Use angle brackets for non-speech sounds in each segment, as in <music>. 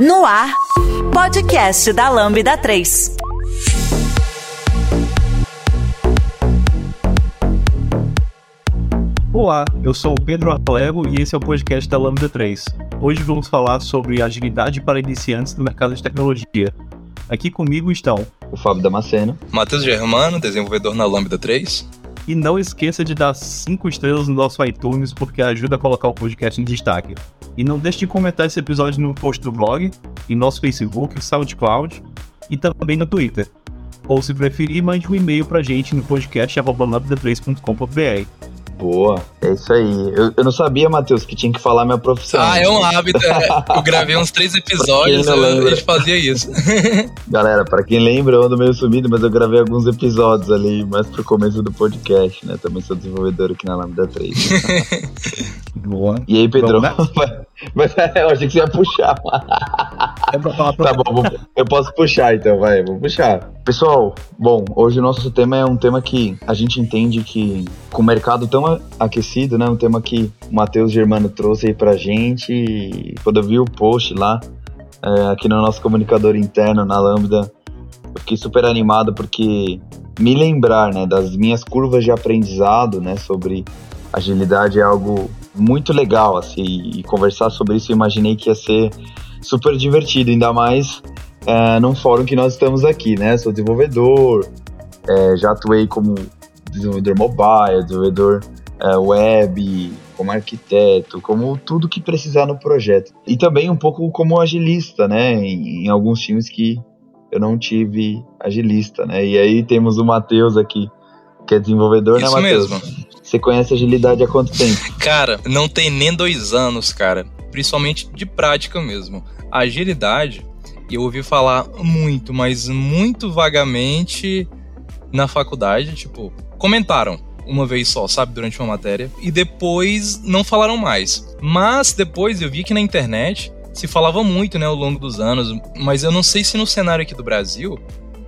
No ar, podcast da Lambda 3. Olá, eu sou o Pedro Alego e esse é o podcast da Lambda 3. Hoje vamos falar sobre agilidade para iniciantes no mercado de tecnologia. Aqui comigo estão o Fábio Damasceno, Matheus Germano, desenvolvedor na Lambda 3. E não esqueça de dar 5 estrelas no nosso iTunes porque ajuda a colocar o podcast em destaque. E não deixe de comentar esse episódio no post do blog, em nosso Facebook, SoundCloud e também no Twitter. Ou se preferir, mande um e-mail pra gente no podcast.lambda3.com.br. Boa, é isso aí. Eu, eu não sabia, Matheus, que tinha que falar minha profissão. Ah, é um hábito. É. Eu gravei uns três <laughs> episódios e a gente fazia isso. <laughs> Galera, pra quem lembra, eu ando meio sumido, mas eu gravei alguns episódios ali, mais pro começo do podcast, né? Também sou desenvolvedor aqui na Lambda 3. <laughs> Boa. E aí, Pedro? Mas <laughs> eu achei que você ia puxar. É pra falar pra... Tá bom, eu posso puxar então, vai, vou puxar. Pessoal, bom, hoje o nosso tema é um tema que a gente entende que, com o mercado tão aquecido, né, um tema que o Matheus Germano trouxe aí pra gente, e quando eu vi o post lá, é, aqui no nosso comunicador interno, na Lambda, eu fiquei super animado porque me lembrar, né, das minhas curvas de aprendizado, né, sobre agilidade é algo muito legal, assim, e conversar sobre isso eu imaginei que ia ser super divertido, ainda mais é, num fórum que nós estamos aqui, né? Sou desenvolvedor, é, já atuei como desenvolvedor mobile, desenvolvedor é, web, como arquiteto, como tudo que precisar no projeto. E também um pouco como agilista, né? Em, em alguns times que eu não tive agilista, né? E aí temos o Matheus aqui, que é desenvolvedor, Isso né, Matheus? mesmo. Você conhece agilidade há quanto tempo? Cara, não tem nem dois anos, cara. Principalmente de prática mesmo. A agilidade, eu ouvi falar muito, mas muito vagamente na faculdade. Tipo, comentaram uma vez só, sabe, durante uma matéria. E depois não falaram mais. Mas depois eu vi que na internet se falava muito, né, ao longo dos anos. Mas eu não sei se no cenário aqui do Brasil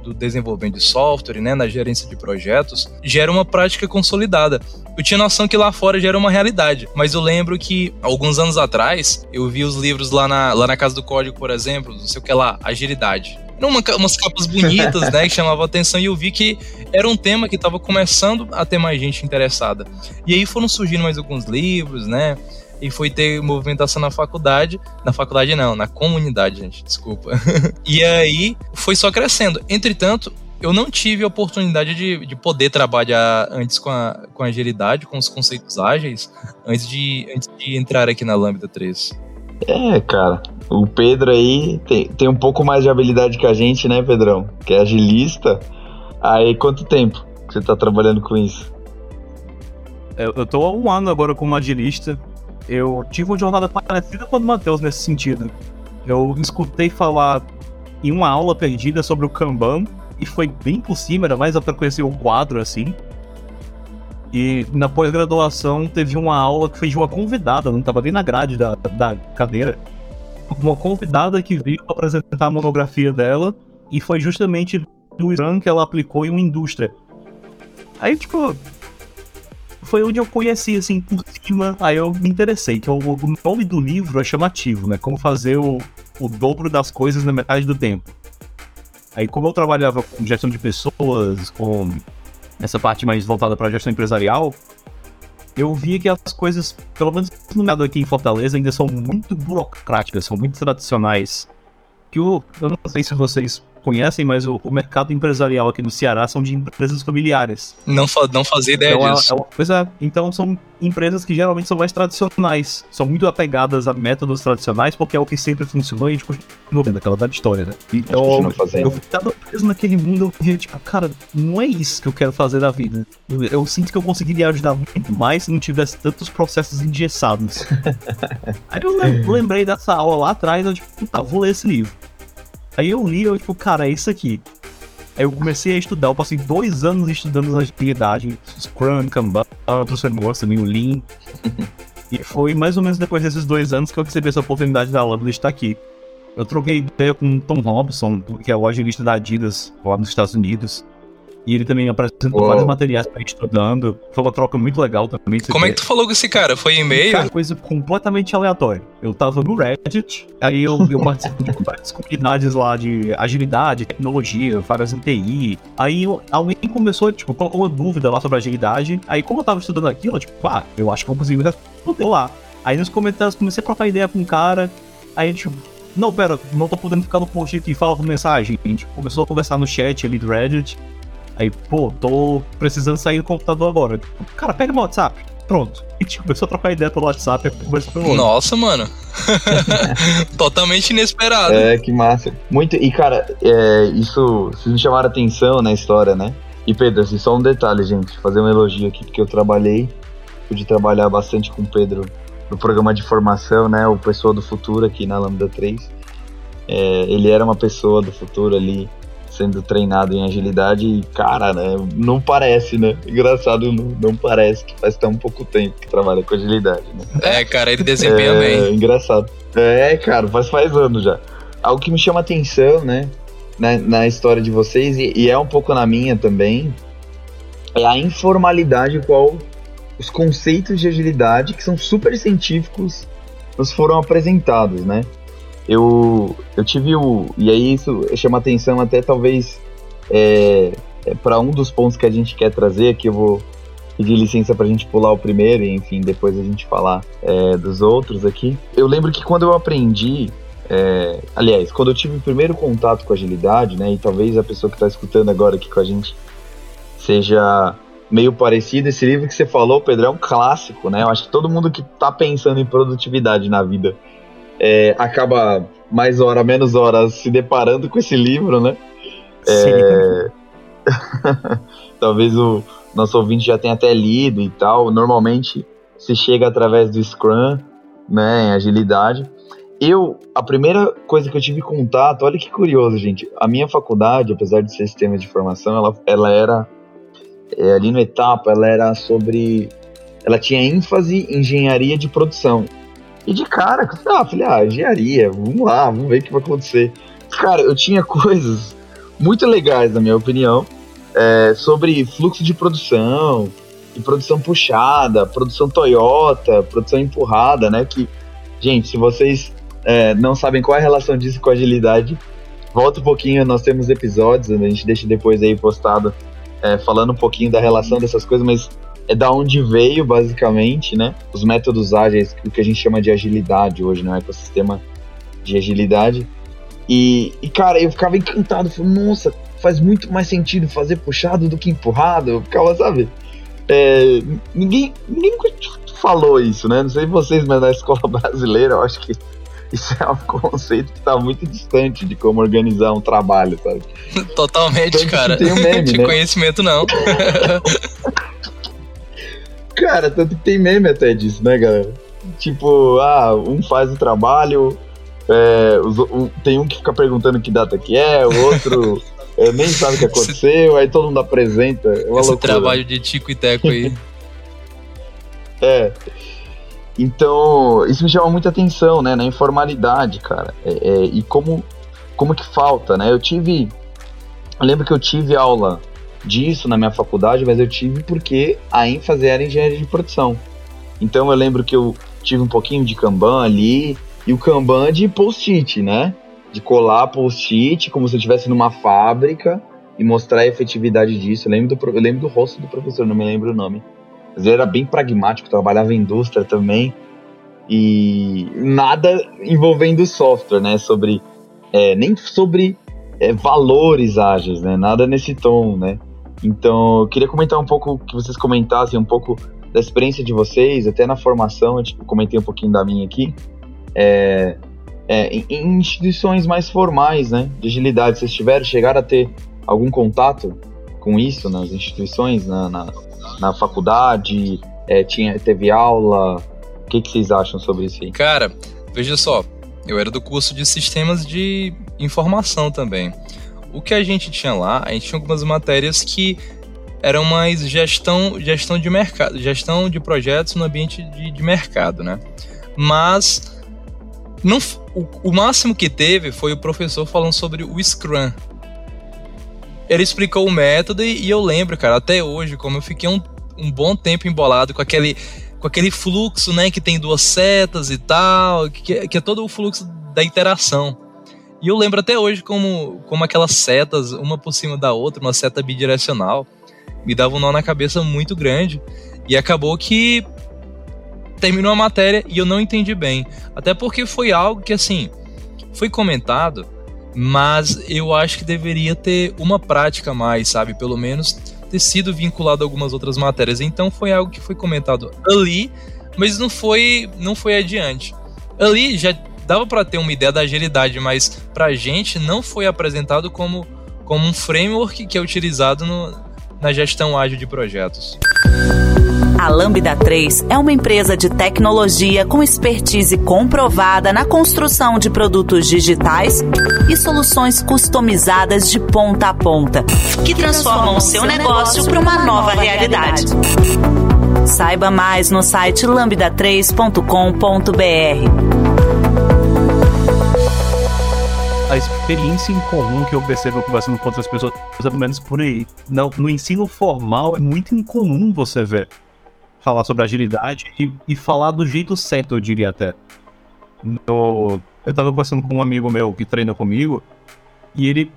do desenvolvimento de software, né, na gerência de projetos, gera uma prática consolidada. Eu tinha noção que lá fora já era uma realidade, mas eu lembro que alguns anos atrás eu vi os livros lá na, lá na Casa do Código, por exemplo, não sei o que lá, agilidade. Eram uma, umas capas bonitas, né, que chamavam atenção e eu vi que era um tema que estava começando a ter mais gente interessada. E aí foram surgindo mais alguns livros, né, e foi ter movimentação na faculdade. Na faculdade não, na comunidade, gente, desculpa. <laughs> e aí foi só crescendo. Entretanto, eu não tive a oportunidade de, de poder trabalhar antes com a, com a agilidade, com os conceitos ágeis, antes de, antes de entrar aqui na Lambda 3. É, cara. O Pedro aí tem, tem um pouco mais de habilidade que a gente, né, Pedrão? Que é agilista. Aí, quanto tempo que você tá trabalhando com isso? Eu, eu tô há um ano agora como agilista eu tive uma jornada parecida com a do Matheus nesse sentido. Eu escutei falar em uma aula perdida sobre o Kanban e foi bem por cima, era mais para conhecer o quadro assim. E na pós-graduação teve uma aula que foi de uma convidada, não estava nem na grade da, da cadeira. Uma convidada que veio apresentar a monografia dela e foi justamente do Scrum que ela aplicou em uma indústria. Aí, tipo, foi onde eu conheci, assim, por cima, aí eu me interessei, que o, o nome do livro é chamativo, né? Como fazer o, o dobro das coisas na metade do tempo. Aí, como eu trabalhava com gestão de pessoas, com essa parte mais voltada para gestão empresarial, eu via que as coisas, pelo menos no mercado aqui em Fortaleza, ainda são muito burocráticas, são muito tradicionais. Que eu, eu não sei se vocês conhecem, mas o, o, mercado empresarial aqui no Ceará são de empresas familiares. Não, não fazia ideia então, disso. É, é, pois é, então são empresas que geralmente são mais tradicionais, são muito apegadas a métodos tradicionais, porque é o que sempre funcionou e a gente continua vendo aquela velha história, né? Então, eu fui tava preso naquele mundo, eu fiquei tipo, cara, não é isso que eu quero fazer da vida. Eu, eu sinto que eu conseguiria ajudar muito mais se não tivesse tantos processos engessados. <laughs> Aí eu lembrei dessa aula lá atrás, eu tipo, tá, vou ler esse livro. Aí eu li, eu tipo, cara, é isso aqui. Aí eu comecei a estudar, eu passei dois anos estudando agilidade, Scrum, Kanban, outros frameworks também, o Lean. e foi mais ou menos depois desses dois anos que eu recebi essa oportunidade da Lambda estar aqui. Eu troquei ideia com o Tom Robson, que é o agilista da Adidas lá nos Estados Unidos. E ele também apresentou Uou. vários materiais pra estudando. Foi uma troca muito legal também. Como é que tu falou com esse cara? Foi e-mail? Cara, coisa completamente aleatória. Eu tava no Reddit, aí eu, eu participo de várias comunidades lá de agilidade, tecnologia, várias TI. Aí alguém começou, tipo, colocou uma dúvida lá sobre agilidade. Aí como eu tava estudando aquilo, tipo, ah, eu acho que eu consigo responder lá. Aí nos comentários comecei a trocar ideia com um cara. Aí, tipo, não, pera, não tô podendo ficar no post aqui, fala com mensagem. A gente começou a conversar no chat ali do Reddit. Aí, pô, tô precisando sair do computador agora. Cara, pega meu WhatsApp. Pronto. E tipo, começou a trocar ideia pelo WhatsApp e conversou pelo outro. Nossa, mano. <laughs> Totalmente inesperado. É, que massa. Muito. E, cara, é, isso. Vocês me chamaram atenção na história, né? E Pedro, assim, só um detalhe, gente. Fazer um elogio aqui, porque eu trabalhei. Pude trabalhar bastante com o Pedro no programa de formação, né? O Pessoa do Futuro aqui na Lambda 3. É, ele era uma pessoa do futuro ali sendo treinado em agilidade e, cara, né, não parece, né? Engraçado, não, não parece que faz tão pouco tempo que trabalha com agilidade, né? É, cara, ele desempenha é, bem. Engraçado. É, cara, faz, faz anos já. Algo que me chama atenção, né, na, na história de vocês, e, e é um pouco na minha também, é a informalidade qual os conceitos de agilidade, que são super científicos, nos foram apresentados, né? Eu, eu tive o. E aí isso chama atenção até talvez é, é para um dos pontos que a gente quer trazer, aqui eu vou pedir licença para a gente pular o primeiro e enfim, depois a gente falar é, dos outros aqui. Eu lembro que quando eu aprendi. É, aliás, quando eu tive o primeiro contato com agilidade, né, e talvez a pessoa que está escutando agora aqui com a gente seja meio parecido. Esse livro que você falou, Pedro, é um clássico, né? Eu acho que todo mundo que está pensando em produtividade na vida é, acaba mais hora, menos hora se deparando com esse livro, né? É... <laughs> Talvez o nosso ouvinte já tenha até lido e tal. Normalmente se chega através do Scrum, né, em agilidade. Eu, a primeira coisa que eu tive contato, olha que curioso, gente. A minha faculdade, apesar de ser sistema de formação, ela, ela era é, ali no etapa, ela era sobre, ela tinha ênfase em engenharia de produção. E de cara, ah, falei, ah, engenharia, vamos lá, vamos ver o que vai acontecer. Cara, eu tinha <laughs> coisas muito legais, na minha opinião, é, sobre fluxo de produção, produção puxada, produção Toyota, produção empurrada, né? Que, gente, se vocês é, não sabem qual é a relação disso com agilidade, volta um pouquinho, nós temos episódios, a gente deixa depois aí postado, é, falando um pouquinho da relação dessas coisas, mas é da onde veio, basicamente, né? Os métodos ágeis, o que a gente chama de agilidade hoje, né? O ecossistema de agilidade. E, e cara, eu ficava encantado, falei, nossa, faz muito mais sentido fazer puxado do que empurrado. Eu ficava, sabe? É, ninguém, ninguém falou isso, né? Não sei vocês, mas na escola <laughs> brasileira eu acho que isso é um conceito que está muito distante de como organizar um trabalho, sabe? Totalmente, cara. Tem meme, de né? conhecimento não. <laughs> Cara, tanto que tem meme até disso, né, galera? Tipo, ah, um faz o trabalho, é, os, um, tem um que fica perguntando que data que é, o outro <laughs> é, nem sabe o que aconteceu, aí todo mundo apresenta. É uma Esse loucura. trabalho de Tico e Teco aí. <laughs> é. Então, isso me chama muita atenção, né, na informalidade, cara. É, é, e como, como que falta, né? Eu tive. Eu lembro que eu tive aula disso na minha faculdade, mas eu tive porque a ênfase era engenharia de produção. Então eu lembro que eu tive um pouquinho de Kanban ali, e o Kanban de post-it, né? De colar post-it como se eu estivesse numa fábrica e mostrar a efetividade disso. Eu lembro, do, eu lembro do rosto do professor, não me lembro o nome. Mas ele era bem pragmático, trabalhava em indústria também. E nada envolvendo software, né? Sobre. É, nem sobre é, valores ágeis, né? Nada nesse tom, né? Então, eu queria comentar um pouco, que vocês comentassem um pouco da experiência de vocês, até na formação, tipo, comentei um pouquinho da minha aqui, é, é, em, em, instituições mais formais, né, de agilidade, vocês tiveram, chegaram a ter algum contato com isso nas instituições, na, na, na faculdade, é, tinha, teve aula, o que, que vocês acham sobre isso aí? Cara, veja só, eu era do curso de sistemas de informação também. O que a gente tinha lá, a gente tinha algumas matérias que eram mais gestão, gestão de mercado, gestão de projetos no ambiente de, de mercado, né? Mas não, o, o, máximo que teve foi o professor falando sobre o Scrum. ele explicou o método e, e, eu lembro, cara, até hoje, como eu fiquei um, um bom tempo embolado com aquele, com aquele fluxo, né, que tem duas setas e tal, que, que é todo o fluxo da interação. E eu lembro até hoje como, como aquelas setas, uma por cima da outra, uma seta bidirecional, me dava um nó na cabeça muito grande. E acabou que terminou a matéria e eu não entendi bem. Até porque foi algo que, assim, foi comentado, mas eu acho que deveria ter uma prática mais, sabe? Pelo menos ter sido vinculado a algumas outras matérias. Então foi algo que foi comentado ali, mas não foi, não foi adiante. Ali já dava para ter uma ideia da agilidade, mas para gente não foi apresentado como, como um framework que é utilizado no, na gestão ágil de projetos. A Lambda 3 é uma empresa de tecnologia com expertise comprovada na construção de produtos digitais e soluções customizadas de ponta a ponta, que transformam o seu negócio para uma nova realidade. Saiba mais no site lambda3.com.br a experiência em comum que eu percebo conversando com outras pessoas, pelo menos por aí. No, no ensino formal é muito incomum você ver falar sobre agilidade e, e falar do jeito certo, eu diria até. No, eu tava conversando com um amigo meu que treina comigo e ele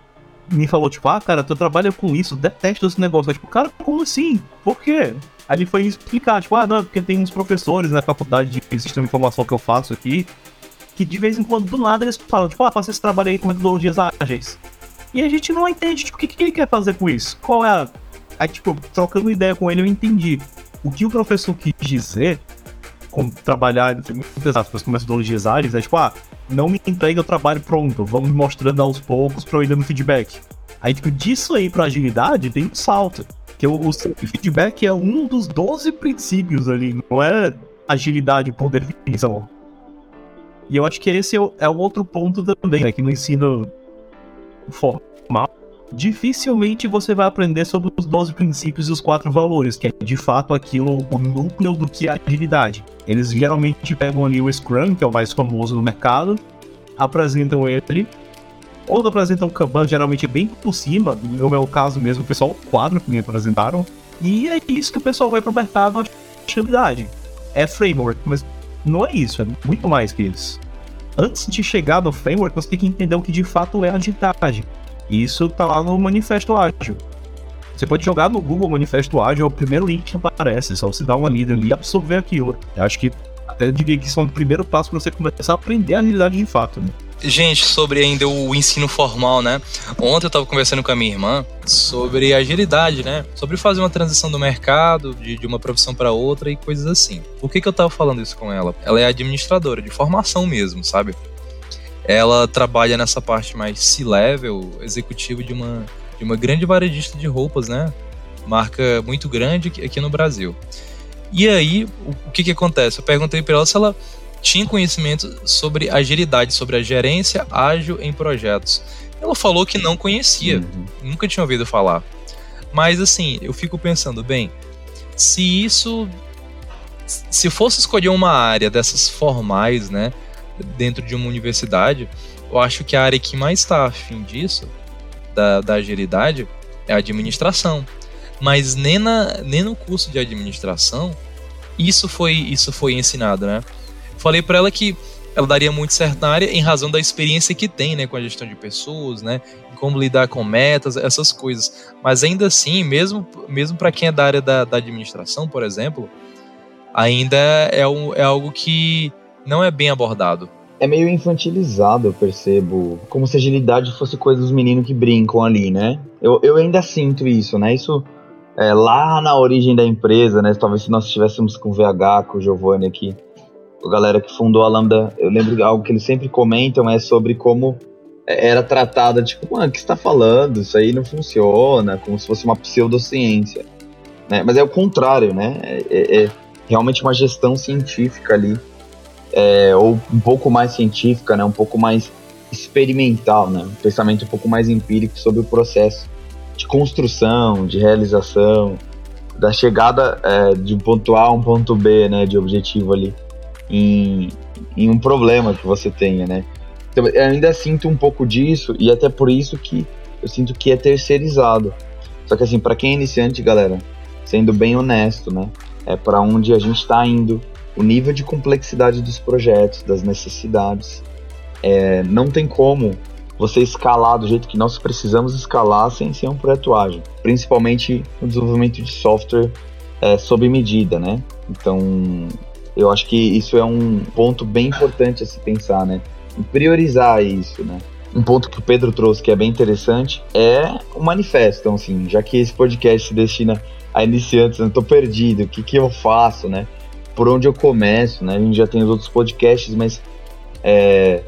me falou, tipo, ah, cara, tu trabalha com isso, detesto esse negócio. Eu, tipo, cara, como assim? Por quê? Aí ele foi explicar, tipo, ah, não, porque tem uns professores na faculdade de sistema de informação que eu faço aqui que de vez em quando, do nada, eles falam, tipo, ah, faça esse trabalho aí com metodologias ágeis. E a gente não entende, tipo, o que, que ele quer fazer com isso? Qual é a. Aí, tipo, trocando ideia com ele, eu entendi. O que o professor quis dizer com trabalhar, entre muitas aspas, com metodologias ágeis, é tipo, ah, não me entrega o trabalho pronto, vamos mostrando aos poucos pra eu ir dando feedback. Aí, tipo, disso aí pra agilidade tem um salto. Que o, o feedback é um dos 12 princípios ali, não é agilidade por definição. E eu acho que esse é o, é outro ponto também, né? Que no ensino formal, dificilmente você vai aprender sobre os 12 princípios e os quatro valores, que é de fato aquilo, o núcleo do que é agilidade. Eles geralmente pegam ali o Scrum, que é o mais famoso no mercado, apresentam ele, ou apresentam o Kanban, geralmente bem por cima, no meu caso mesmo, o pessoal quadro que me apresentaram, e é isso que o pessoal vai pro mercado, agilidade. É framework, mas não é isso, é muito mais que isso. Antes de chegar no framework, você tem que entender o que de fato é agilidade. E isso tá lá no Manifesto Ágil. Você pode jogar no Google Manifesto Ágil, é o primeiro link que aparece, só você dar uma lida ali e absorver aquilo. Eu acho que até diria que isso é o primeiro passo para você começar a aprender a agilidade de fato. Né? Gente, sobre ainda o ensino formal, né? Ontem eu estava conversando com a minha irmã sobre agilidade, né? Sobre fazer uma transição do mercado, de, de uma profissão para outra e coisas assim. Por que, que eu estava falando isso com ela? Ela é administradora, de formação mesmo, sabe? Ela trabalha nessa parte mais C-level, executivo de uma, de uma grande varejista de roupas, né? Marca muito grande aqui no Brasil. E aí, o, que que acontece? Eu perguntei para ela se ela tinha conhecimento sobre agilidade, sobre a gerência ágil em projetos. Ela falou que não conhecia, uhum. nunca tinha ouvido falar. Mas assim, eu fico pensando, bem, se isso. Se fosse escolher uma área dessas formais, né, dentro de uma universidade, eu acho que a área que mais está afim disso, da, da agilidade, é a administração. Mas nem, na, nem no curso de administração isso foi, isso foi ensinado, né? Falei para ela que ela daria muito certo na área em razão da experiência que tem, né, com a gestão de pessoas, né, como lidar com metas, essas coisas. Mas ainda assim, mesmo, mesmo para quem é da área da, da, administração, por exemplo, ainda é, um, é algo que não é bem abordado. É meio infantilizado, eu percebo. Como se agilidade fosse coisa dos meninos que brincam ali, né? Eu, eu ainda sinto isso, né? Isso é, lá na origem da empresa, né? Talvez se nós estivéssemos com o VH, com o Giovanni aqui, a galera que fundou a Lambda, eu lembro algo que eles sempre comentam é sobre como era tratada, tipo, mano, o que está falando? Isso aí não funciona, como se fosse uma pseudociência. Né? Mas é o contrário, né? É, é, é realmente uma gestão científica ali, é, ou um pouco mais científica, né? Um pouco mais experimental, né? Um pensamento um pouco mais empírico sobre o processo de construção, de realização, da chegada é, de um ponto A a um ponto B, né? De objetivo ali em, em um problema que você tenha, né? Então, eu ainda sinto um pouco disso e até por isso que eu sinto que é terceirizado. Só que assim, para quem é iniciante, galera, sendo bem honesto, né? É para onde a gente está indo, o nível de complexidade dos projetos, das necessidades. É, não tem como você escalar do jeito que nós precisamos escalar sem ser um projeto ágil, principalmente no desenvolvimento de software é, sob medida, né? Então, eu acho que isso é um ponto bem importante a se pensar, né? Em priorizar isso, né? Um ponto que o Pedro trouxe que é bem interessante é o manifesto. Então, assim, já que esse podcast se destina a iniciantes, eu tô perdido, o que que eu faço, né? Por onde eu começo, né? A gente já tem os outros podcasts, mas é,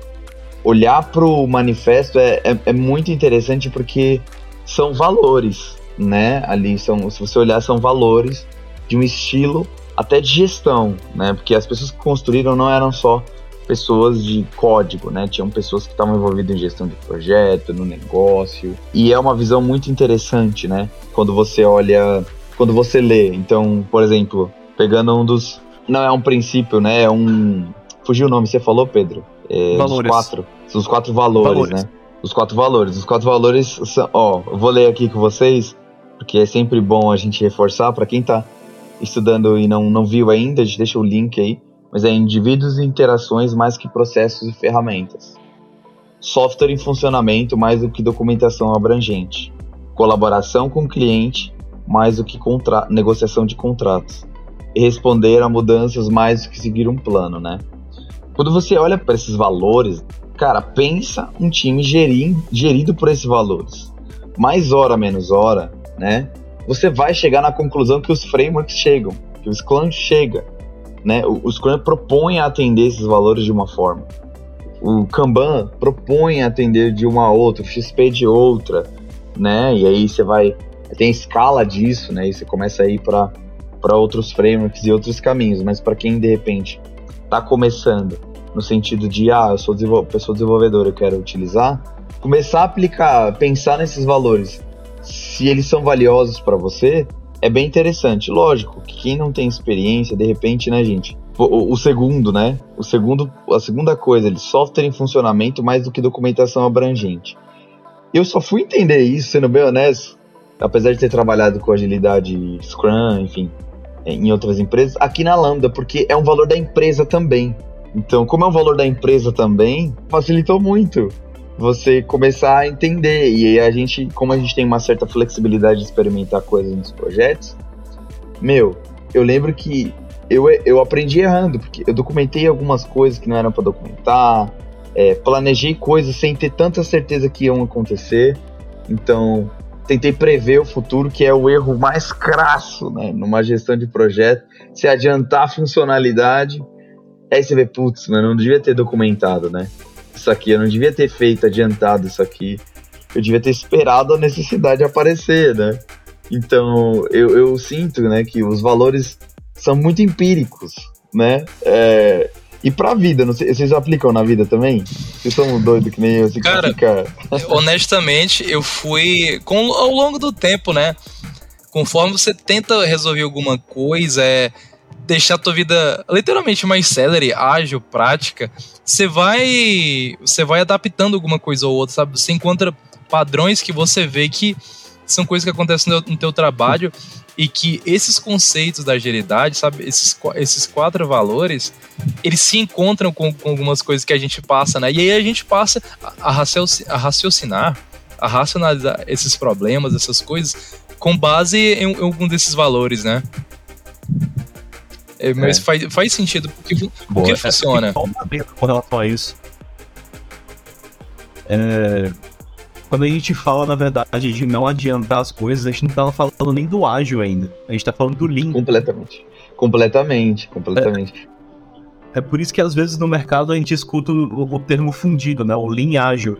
olhar para o manifesto é, é, é, muito interessante porque são valores, né? Ali são, se você olhar, são valores de um estilo até de gestão, né? Porque as pessoas que construíram não eram só pessoas de código, né? Tinham pessoas que estavam envolvidas em gestão de projeto, no negócio. E é uma visão muito interessante, né? Quando você olha, quando você lê. Então, por exemplo, pegando um dos. Não é um princípio, né? É um. Fugiu o nome, você falou, Pedro? É, valores. quatro. São os quatro valores, valores, né? Os quatro valores. Os quatro valores são. Ó, eu vou ler aqui com vocês, porque é sempre bom a gente reforçar. para quem tá estudando e não, não viu ainda, a gente deixa o link aí. Mas é indivíduos e interações mais que processos e ferramentas. Software em funcionamento mais do que documentação abrangente. Colaboração com o cliente mais do que negociação de contratos. E responder a mudanças mais do que seguir um plano, né? Quando você olha para esses valores, cara, pensa um time gerir, gerido por esses valores. Mais hora, menos hora, né? Você vai chegar na conclusão que os frameworks chegam, que o Scrum chega, né? O, o Scrum propõe atender esses valores de uma forma. O Kanban propõe atender de uma outra, o XP de outra, né? E aí você vai tem escala disso, né? E você começa a ir para para outros frameworks e outros caminhos, mas para quem de repente está começando no sentido de, ah, eu sou pessoa desenvolvedora, eu quero utilizar, começar a aplicar, pensar nesses valores, se eles são valiosos para você, é bem interessante. Lógico, que quem não tem experiência, de repente, né, gente? O, o, segundo, né? O segundo, a segunda coisa, ele software em funcionamento mais do que documentação abrangente. Eu só fui entender isso, sendo bem honesto, apesar de ter trabalhado com agilidade Scrum, enfim, em outras empresas, aqui na Lambda, porque é um valor da empresa também. Então, como é um valor da empresa também, facilitou muito você começar a entender. E a gente, como a gente tem uma certa flexibilidade de experimentar coisas nos projetos, meu, eu lembro que eu, eu aprendi errando, porque eu documentei algumas coisas que não eram para documentar, é, planejei coisas sem ter tanta certeza que iam acontecer. Então, tentei prever o futuro, que é o erro mais crasso né, numa gestão de projeto, se adiantar a funcionalidade Aí você vê, putz, mano, não devia ter documentado, né? Isso aqui, eu não devia ter feito, adiantado isso aqui. Eu devia ter esperado a necessidade aparecer, né? Então, eu, eu sinto, né, que os valores são muito empíricos, né? É, e pra vida, não sei, vocês aplicam na vida também? Vocês são doidos que nem eu, assim, Cara, fica... honestamente, eu fui, com, ao longo do tempo, né? Conforme você tenta resolver alguma coisa, é deixar a tua vida literalmente mais célere, ágil, prática, você vai você vai adaptando alguma coisa ou outra, sabe? Você encontra padrões que você vê que são coisas que acontecem no, no teu trabalho e que esses conceitos da agilidade, sabe, esses, esses quatro valores, eles se encontram com, com algumas coisas que a gente passa, né? E aí a gente passa a, a raciocinar, a racionalizar esses problemas, essas coisas, com base em, em algum desses valores, né? É, mas é. Faz, faz sentido porque, Boa, porque funciona. Com relação a isso. É, quando a gente fala, na verdade, de não adiantar as coisas, a gente não tá falando nem do ágil ainda. A gente tá falando do lean. Completamente. Completamente, completamente. É, é por isso que às vezes no mercado a gente escuta o, o termo fundido, né? O lean ágil.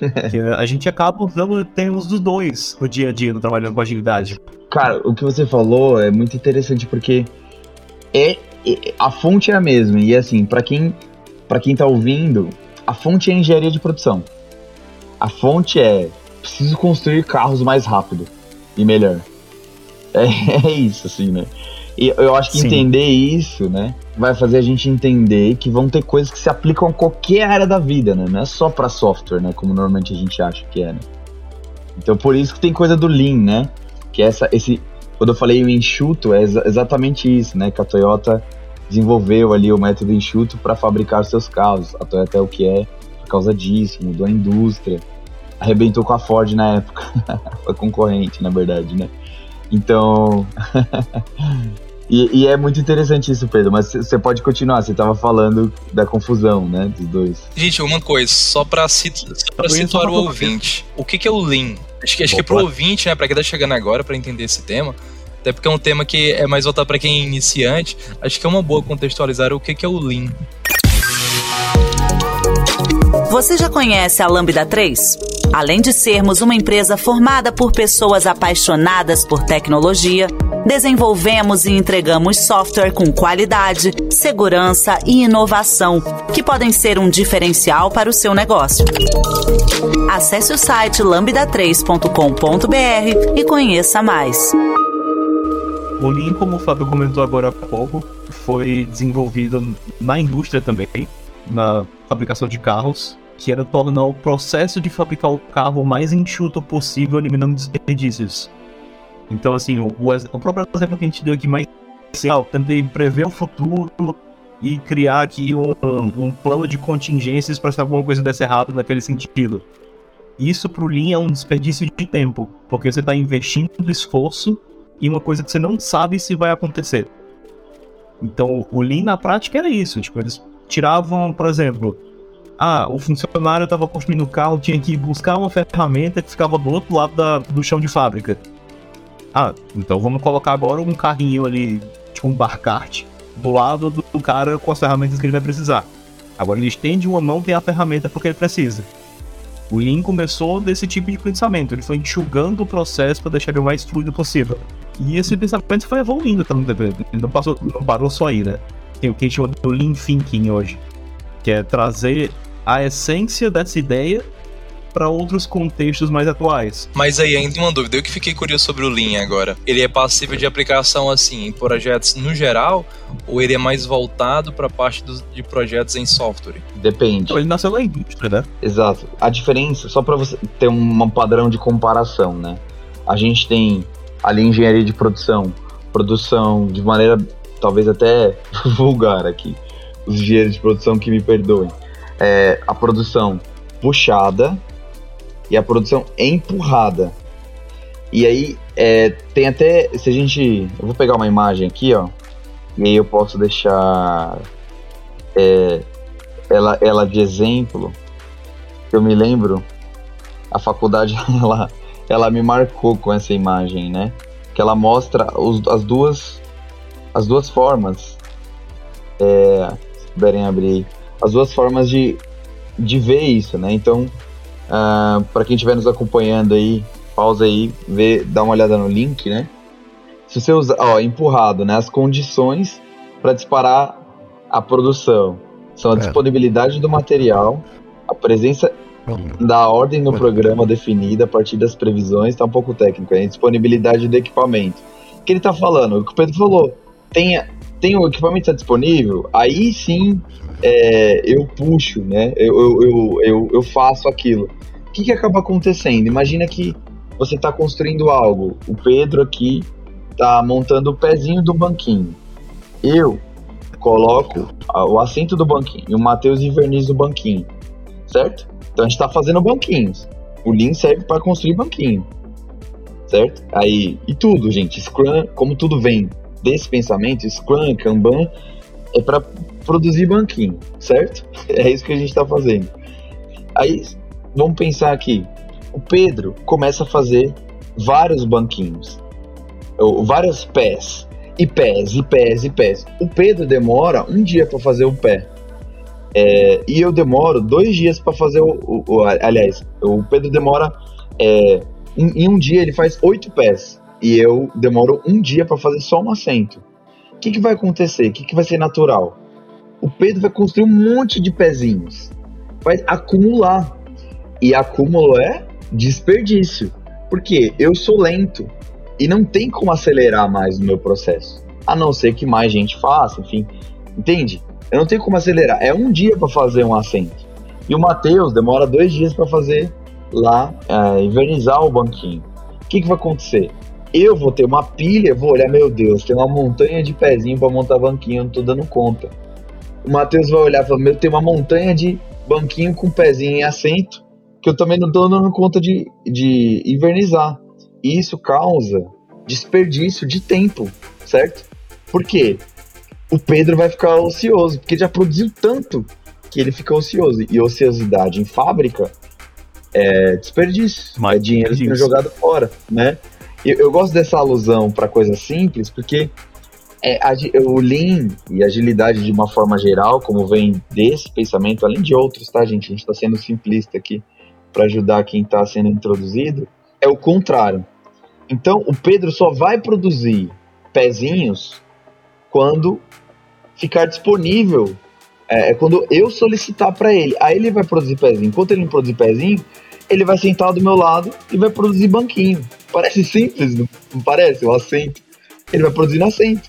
<laughs> a gente acaba usando termos dos dois no dia a dia, no trabalhando com agilidade. Cara, o que você falou é muito interessante porque é, é, a fonte é a mesma. E assim, para quem para quem tá ouvindo, a fonte é engenharia de produção. A fonte é preciso construir carros mais rápido e melhor. <laughs> É, é isso, assim, né? E eu acho que Sim. entender isso, né, vai fazer a gente entender que vão ter coisas que se aplicam a qualquer área da vida, né? Não é só para software, né, como normalmente a gente acha que é, né? Então por isso que tem coisa do Lean, né? Que essa, esse, quando eu falei o enxuto, é exa exatamente isso, né? Que a Toyota desenvolveu ali o método enxuto para fabricar seus carros. A Toyota é o que é por causa disso, mudou a indústria. Arrebentou com a Ford na época. <laughs> Foi concorrente, na verdade, né? Então. <laughs> e, e, é muito interessante isso, Pedro. Mas você pode continuar. Você estava falando da confusão, né? Dos dois. Gente, uma coisa, só para sit situar o ouvinte. O que, que é o Lean? Acho que, acho que pro ouvinte, né? Pra quem tá chegando agora para entender esse tema. Até porque é um tema que é mais voltado para quem é iniciante. Acho que é uma boa contextualizar o que, que é o Lean. Você já conhece a Lambda 3? Além de sermos uma empresa formada por pessoas apaixonadas por tecnologia, desenvolvemos e entregamos software com qualidade, segurança e inovação que podem ser um diferencial para o seu negócio. Acesse o site lambda3.com.br e conheça mais. O Lean, como o Fábio comentou agora há pouco, foi desenvolvido na indústria também, na fabricação de carros que era tornar o processo de fabricar o carro mais enxuto possível, eliminando desperdícios. Então, assim, o, o próprio exemplo que a gente deu aqui mais inicial, tentei prever o futuro e criar aqui um, um plano de contingências para se alguma coisa desse errado naquele sentido. Isso para o Lean é um desperdício de tempo, porque você está investindo esforço em uma coisa que você não sabe se vai acontecer. Então, o Lean na prática era isso. Tipo, eles tiravam, por exemplo, ah, o funcionário estava construindo o carro, tinha que buscar uma ferramenta que ficava do outro lado da, do chão de fábrica. Ah, então vamos colocar agora um carrinho ali, tipo um barcart, do lado do, do cara com as ferramentas que ele vai precisar. Agora ele estende uma mão, tem a ferramenta porque ele precisa. O Lean começou desse tipo de pensamento, ele foi enxugando o processo para deixar ele o mais fluido possível. E esse pensamento foi evoluindo também, ele não, passou, não parou só aí, né? Tem o que a gente chama de Lean Thinking hoje, que é trazer a essência dessa ideia para outros contextos mais atuais. Mas aí ainda uma dúvida, eu que fiquei curioso sobre o Lean agora. Ele é passível de aplicação assim em projetos no geral ou ele é mais voltado para a parte dos, de projetos em software? Depende. Então, ele nasceu na indústria, né? Exato. A diferença, só para você ter um padrão de comparação, né? A gente tem ali engenharia de produção, produção de maneira talvez até <laughs> vulgar aqui. Os engenheiros de produção que me perdoem é, a produção puxada e a produção empurrada. E aí é, tem até. Se a gente. Eu vou pegar uma imagem aqui, ó. E aí eu posso deixar é, ela, ela de exemplo. Eu me lembro, a faculdade <laughs> ela, ela me marcou com essa imagem, né? Que ela mostra os, as duas as duas formas. É, se puderem abrir as duas formas de, de ver isso, né? Então, uh, ah, para quem estiver nos acompanhando aí, pausa aí, vê, dá uma olhada no link, né? Se você usar, ó, empurrado, né? As condições para disparar a produção são a é. disponibilidade do material, a presença da ordem no programa definida a partir das previsões, tá um pouco técnico, a disponibilidade do equipamento. O que ele tá falando? O que o Pedro falou, tem, tem o equipamento tá disponível, aí sim é, eu puxo, né? Eu, eu, eu, eu, eu faço aquilo. O que, que acaba acontecendo? Imagina que você está construindo algo. O Pedro aqui está montando o pezinho do banquinho. Eu coloco o assento do banquinho e o Matheus inverniza o banquinho, certo? Então a gente está fazendo banquinhos. O Lean serve para construir banquinho, certo? Aí, e tudo, gente. Scrum, como tudo vem desse pensamento, Scrum, Kanban, é para produzir banquinho, certo? <laughs> É isso que a gente está fazendo. Aí, vamos pensar aqui. O Pedro começa a fazer vários banquinhos, ou vários pés, e pés, e pés, e pés. O Pedro demora um dia para fazer o pé. É, e eu demoro dois dias para fazer o, o, o, Aliás, o Pedro demora. É, em, em um dia ele faz oito pés. E eu demoro um dia para fazer só um assento que, que vai acontecer? O que, que vai ser natural? O Pedro vai construir um monte de pezinhos, vai acumular. E acúmulo é desperdício. Porque eu sou lento e não tem como acelerar mais o meu processo. A não ser que mais gente faça, enfim. Entende? Eu não tenho como acelerar. É um dia para fazer um assento. E o Matheus demora dois dias para fazer lá é, invernizar o banquinho. O que, que vai acontecer? Eu vou ter uma pilha, vou olhar, meu Deus, tem uma montanha de pezinho para montar banquinho, eu não tô dando conta. O Matheus vai olhar e falar, meu, tem uma montanha de banquinho com pezinho em assento, que eu também não tô dando conta de, de invernizar. E isso causa desperdício de tempo, certo? Por quê? O Pedro vai ficar ocioso, porque já produziu tanto que ele fica ocioso. E ociosidade em fábrica é desperdício, Mas, é dinheiro sendo jogado fora, né? Eu, eu gosto dessa alusão para coisa simples, porque é, o Lean e agilidade de uma forma geral, como vem desse pensamento, além de outros, tá, gente? A gente está sendo simplista aqui para ajudar quem está sendo introduzido, é o contrário. Então, o Pedro só vai produzir pezinhos quando ficar disponível, é, é quando eu solicitar para ele. Aí ele vai produzir pezinho. Enquanto ele não produzir pezinho, ele vai sentar do meu lado e vai produzir banquinho. Parece simples, não parece? O assento. Ele vai produzir assento.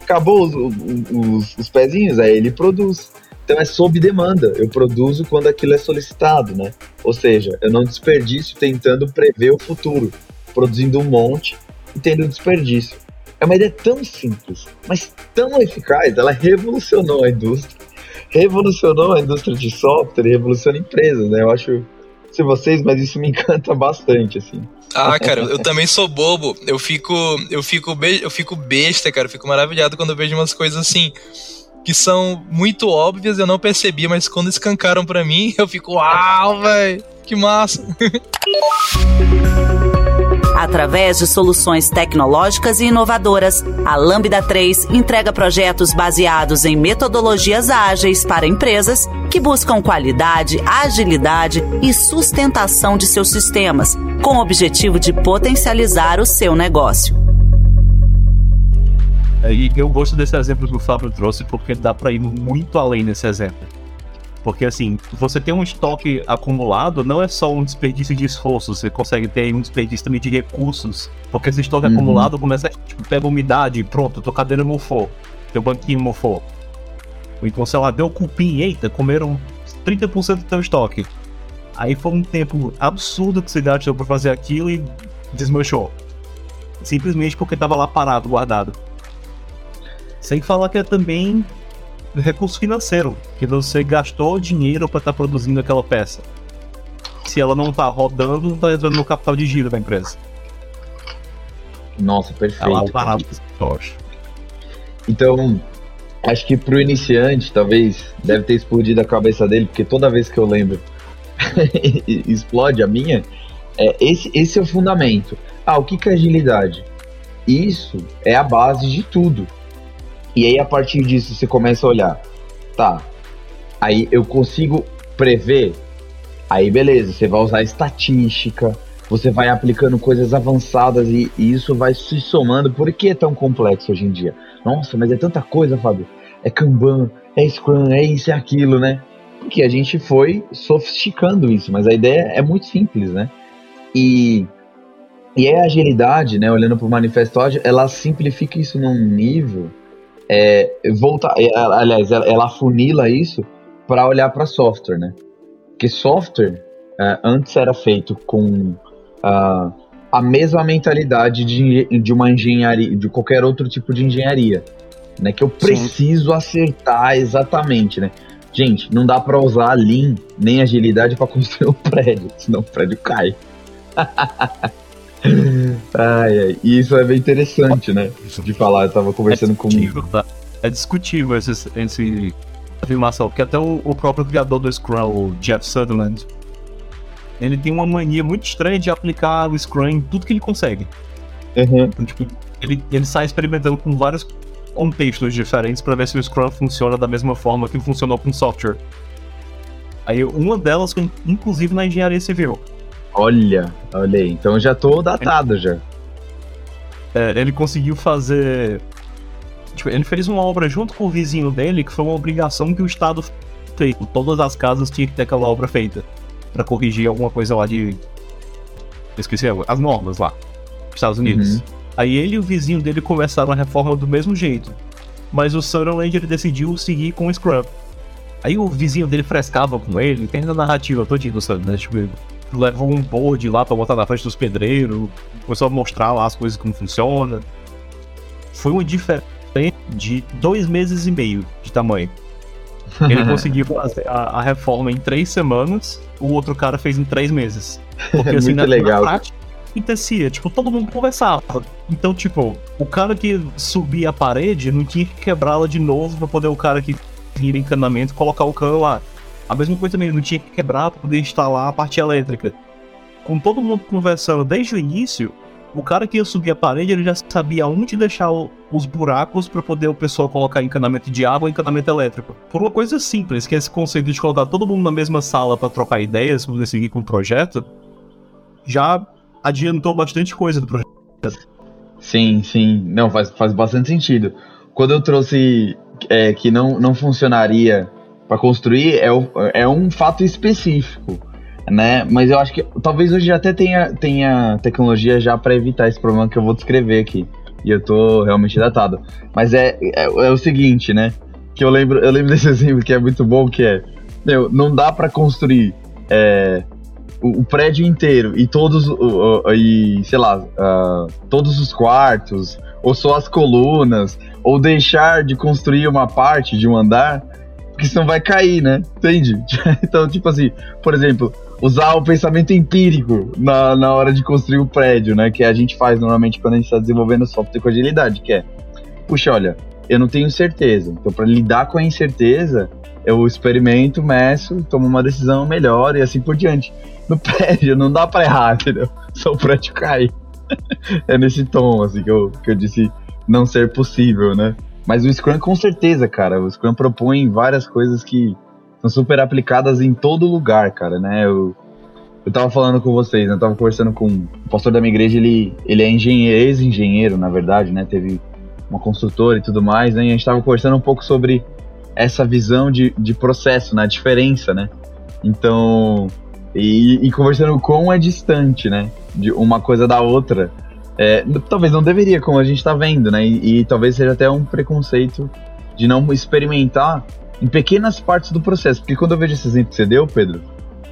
Acabou os, os, os pezinhos, aí ele produz. Então é sob demanda. Eu produzo quando aquilo é solicitado, né? Ou seja, eu não desperdício tentando prever o futuro, produzindo um monte e tendo desperdício. É uma ideia tão simples, mas tão eficaz, ela revolucionou a indústria. Revolucionou a indústria de software, revoluciona empresas, né? Eu acho vocês, mas isso me <laughs> encanta bastante, assim. Ah, cara, eu também sou bobo. Eu fico, eu fico, eu fico besta, cara. Eu fico maravilhado quando eu vejo umas coisas assim que são muito óbvias, eu não percebi, mas quando escancaram para mim, <laughs> eu fico, uau, velho, que massa. <laughs> Através de soluções tecnológicas e inovadoras, a Lambda 3 entrega projetos baseados em metodologias ágeis para empresas que buscam qualidade, agilidade e sustentação de seus sistemas, com o objetivo de potencializar o seu negócio. E eu gosto desse exemplo que o Fábio trouxe porque dá para ir muito além nesse exemplo. Porque assim, você tem um estoque acumulado, não é só um desperdício de esforço, você consegue ter um desperdício também de recursos. Porque esse estoque uhum. acumulado começa, tipo, pega umidade, pronto, tua cadeira mofou, teu banquinho mofou. Ou então, sei lá, deu cupim, eita, comeram 30% do teu estoque. Aí foi um tempo absurdo que você gastou pra fazer aquilo e desmanchou. Simplesmente porque tava lá parado, guardado. Sem falar que é também recurso financeiro, que você gastou dinheiro para estar tá produzindo aquela peça. Se ela não está rodando, não está entrando no capital de giro da empresa. Nossa, perfeito. Ela é parado, Então, acho que para o iniciante, talvez, deve ter explodido a cabeça dele, porque toda vez que eu lembro, <laughs> explode a minha. É, esse, esse é o fundamento. Ah, o que, que é agilidade? Isso é a base de tudo. E aí, a partir disso, você começa a olhar, tá, aí eu consigo prever, aí beleza, você vai usar estatística, você vai aplicando coisas avançadas e, e, isso vai se somando. Por que é tão complexo hoje em dia? Nossa, mas é tanta coisa, Fábio. É Kanban, é Scrum, é isso e é aquilo, né? Porque a gente foi sofisticando isso, mas a ideia é muito simples, né? E, e a agilidade, né, olhando para o manifesto, ela simplifica isso num nível é, voltar, é, aliás, ela, ela funila isso para olhar para software, né? Porque software é, antes era feito com uh, a mesma mentalidade de, de uma engenharia, de qualquer outro tipo de engenharia, né? Que eu preciso Sim. acertar exatamente, né? Gente, não dá para usar Lean nem agilidade para construir um <laughs> prédio, senão o prédio cai. <laughs> <laughs> ai, ai. E isso é bem interessante, né? De falar, eu tava conversando é com. Tá? É discutível esse, esse afirmação, porque até o, o, próprio criador do Scrum, o Jeff Sutherland, ele tem uma mania muito estranha de aplicar o Scrum em tudo que ele consegue. Uhum. Então, tipo, ele, ele sai experimentando com vários contextos diferentes para ver se o Scrum funciona da mesma forma que funcionou com software. Aí uma delas, inclusive na engenharia civil. Olha, olha aí. Então já tô datado ele, já. É, ele conseguiu fazer. Tipo, ele fez uma obra junto com o vizinho dele, que foi uma obrigação que o Estado fez. Todas as casas tinham que ter aquela obra feita. para corrigir alguma coisa lá de. Esqueci as normas lá. Estados Unidos. Uhum. Aí ele e o vizinho dele começaram a reforma do mesmo jeito. Mas o Sutherland ele decidiu seguir com o Scrum. Aí o vizinho dele frescava com ele, tem a narrativa todinha do Sutherland, tipo, levou um board lá pra botar na frente dos pedreiros, começou a mostrar lá as coisas como funciona. Foi uma diferença de dois meses e meio de tamanho. Ele <laughs> conseguiu fazer a, a, reforma em três semanas, o outro cara fez em três meses. Porque <laughs> assim, Muito na, legal. na prática, acontecia, tipo, todo mundo conversava. Então, tipo, o cara que subia a parede não tinha que quebrá-la de novo pra poder o cara que vira encanamento colocar o cano lá. A mesma coisa também, não tinha que quebrar pra poder instalar a parte elétrica. Com todo mundo conversando desde o início, o cara que ia subir a parede, ele já sabia onde deixar o, os buracos para poder o pessoal colocar encanamento de água e encanamento elétrico. Por uma coisa simples, que é esse conceito de colocar todo mundo na mesma sala para trocar ideias, para poder seguir com o projeto, já adiantou bastante coisa do projeto. Sim, sim. Não, faz, faz bastante sentido. Quando eu trouxe é, que não, não funcionaria para construir, é, é um fato específico né? Mas eu acho que talvez hoje até tenha, tenha tecnologia já para evitar esse problema que eu vou descrever aqui. E eu tô realmente datado. Mas é, é, é, o seguinte, né? Que eu lembro, eu lembro <laughs> desse exemplo que é muito bom, que é, meu, não dá para construir é, o, o, prédio inteiro e todos, o, o, e sei lá, uh, todos os quartos, ou só as colunas, ou deixar de construir uma parte de um andar, porque senão vai cair, né? Entende? <laughs> então, tipo assim, por exemplo, usar o pensamento empírico na, na hora de construir o prédio, né? Que a gente faz normalmente quando a gente está desenvolvendo software com agilidade, que é, puxa, olha, eu não tenho certeza. Então, para lidar com a incerteza, eu experimento, meço, tomo uma decisão melhor e assim por diante. No <laughs> prédio, não dá para errar, entendeu? Só o prédio cair. <laughs> é nesse tom, assim, que eu, que eu disse não ser possível, né? Mas o Scrum, com certeza, cara, o Scrum propõe várias coisas que são super aplicadas em todo lugar, cara, né? Eu, eu tava falando com vocês, né? Eu tava conversando com o pastor da minha igreja, ele, ele é engenheiro, ex-engenheiro, na verdade, né? Teve uma construtora e tudo mais, né? E a gente tava conversando um pouco sobre essa visão de, de processo, né? A diferença, né? Então, e, e conversando com é distante, né? De uma coisa da outra. É, talvez não deveria, como a gente tá vendo, né? E, e talvez seja até um preconceito de não experimentar em pequenas partes do processo. Porque quando eu vejo esse exemplo que você deu, Pedro,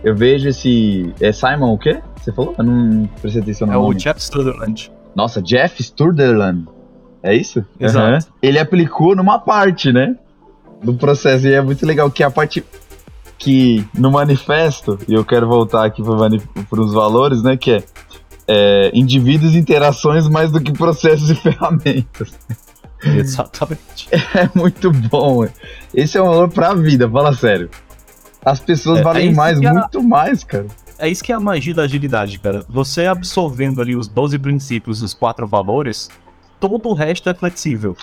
eu vejo esse. É Simon o quê? Você falou? Eu não prestei atenção no é nome. É o Jeff Sutherland. Nossa, Jeff Sutherland. É isso? Exato. Uhum. Ele aplicou numa parte, né? Do processo. E é muito legal que a parte que no manifesto, e eu quero voltar aqui para os valores, né? Que é, é indivíduos e interações mais do que processos e <laughs> ferramentas. Exatamente. <laughs> É muito bom. Esse é um valor pra vida, fala sério. As pessoas é, valem é mais, muito mais, cara. É isso que é a magia da agilidade, cara. Você absorvendo ali os 12 princípios, os quatro valores, todo o resto é flexível.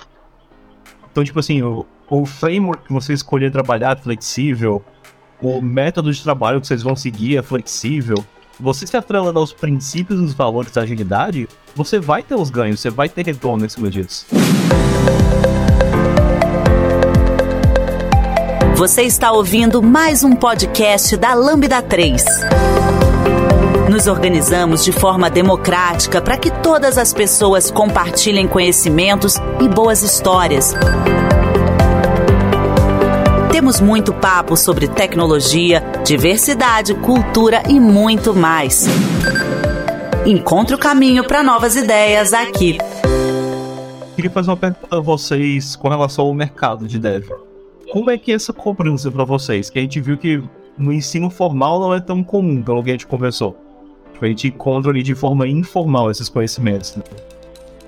Então, tipo assim, o, o framework que você escolher trabalhar é flexível, o método de trabalho que vocês vão seguir é flexível. Você se atrelando aos princípios e os valores da agilidade, você vai ter os ganhos, você vai ter retorno em cima. Você está ouvindo mais um podcast da Lambda 3. Nos organizamos de forma democrática para que todas as pessoas compartilhem conhecimentos e boas histórias. Temos muito papo sobre tecnologia, diversidade, cultura e muito mais. Encontre o caminho para novas ideias aqui. Queria fazer uma pergunta para vocês com relação ao mercado de dev. Como é que é essa cobrança para vocês? Que a gente viu que no ensino formal não é tão comum, pelo que a gente conversou. A gente encontra ali de forma informal esses conhecimentos. Né?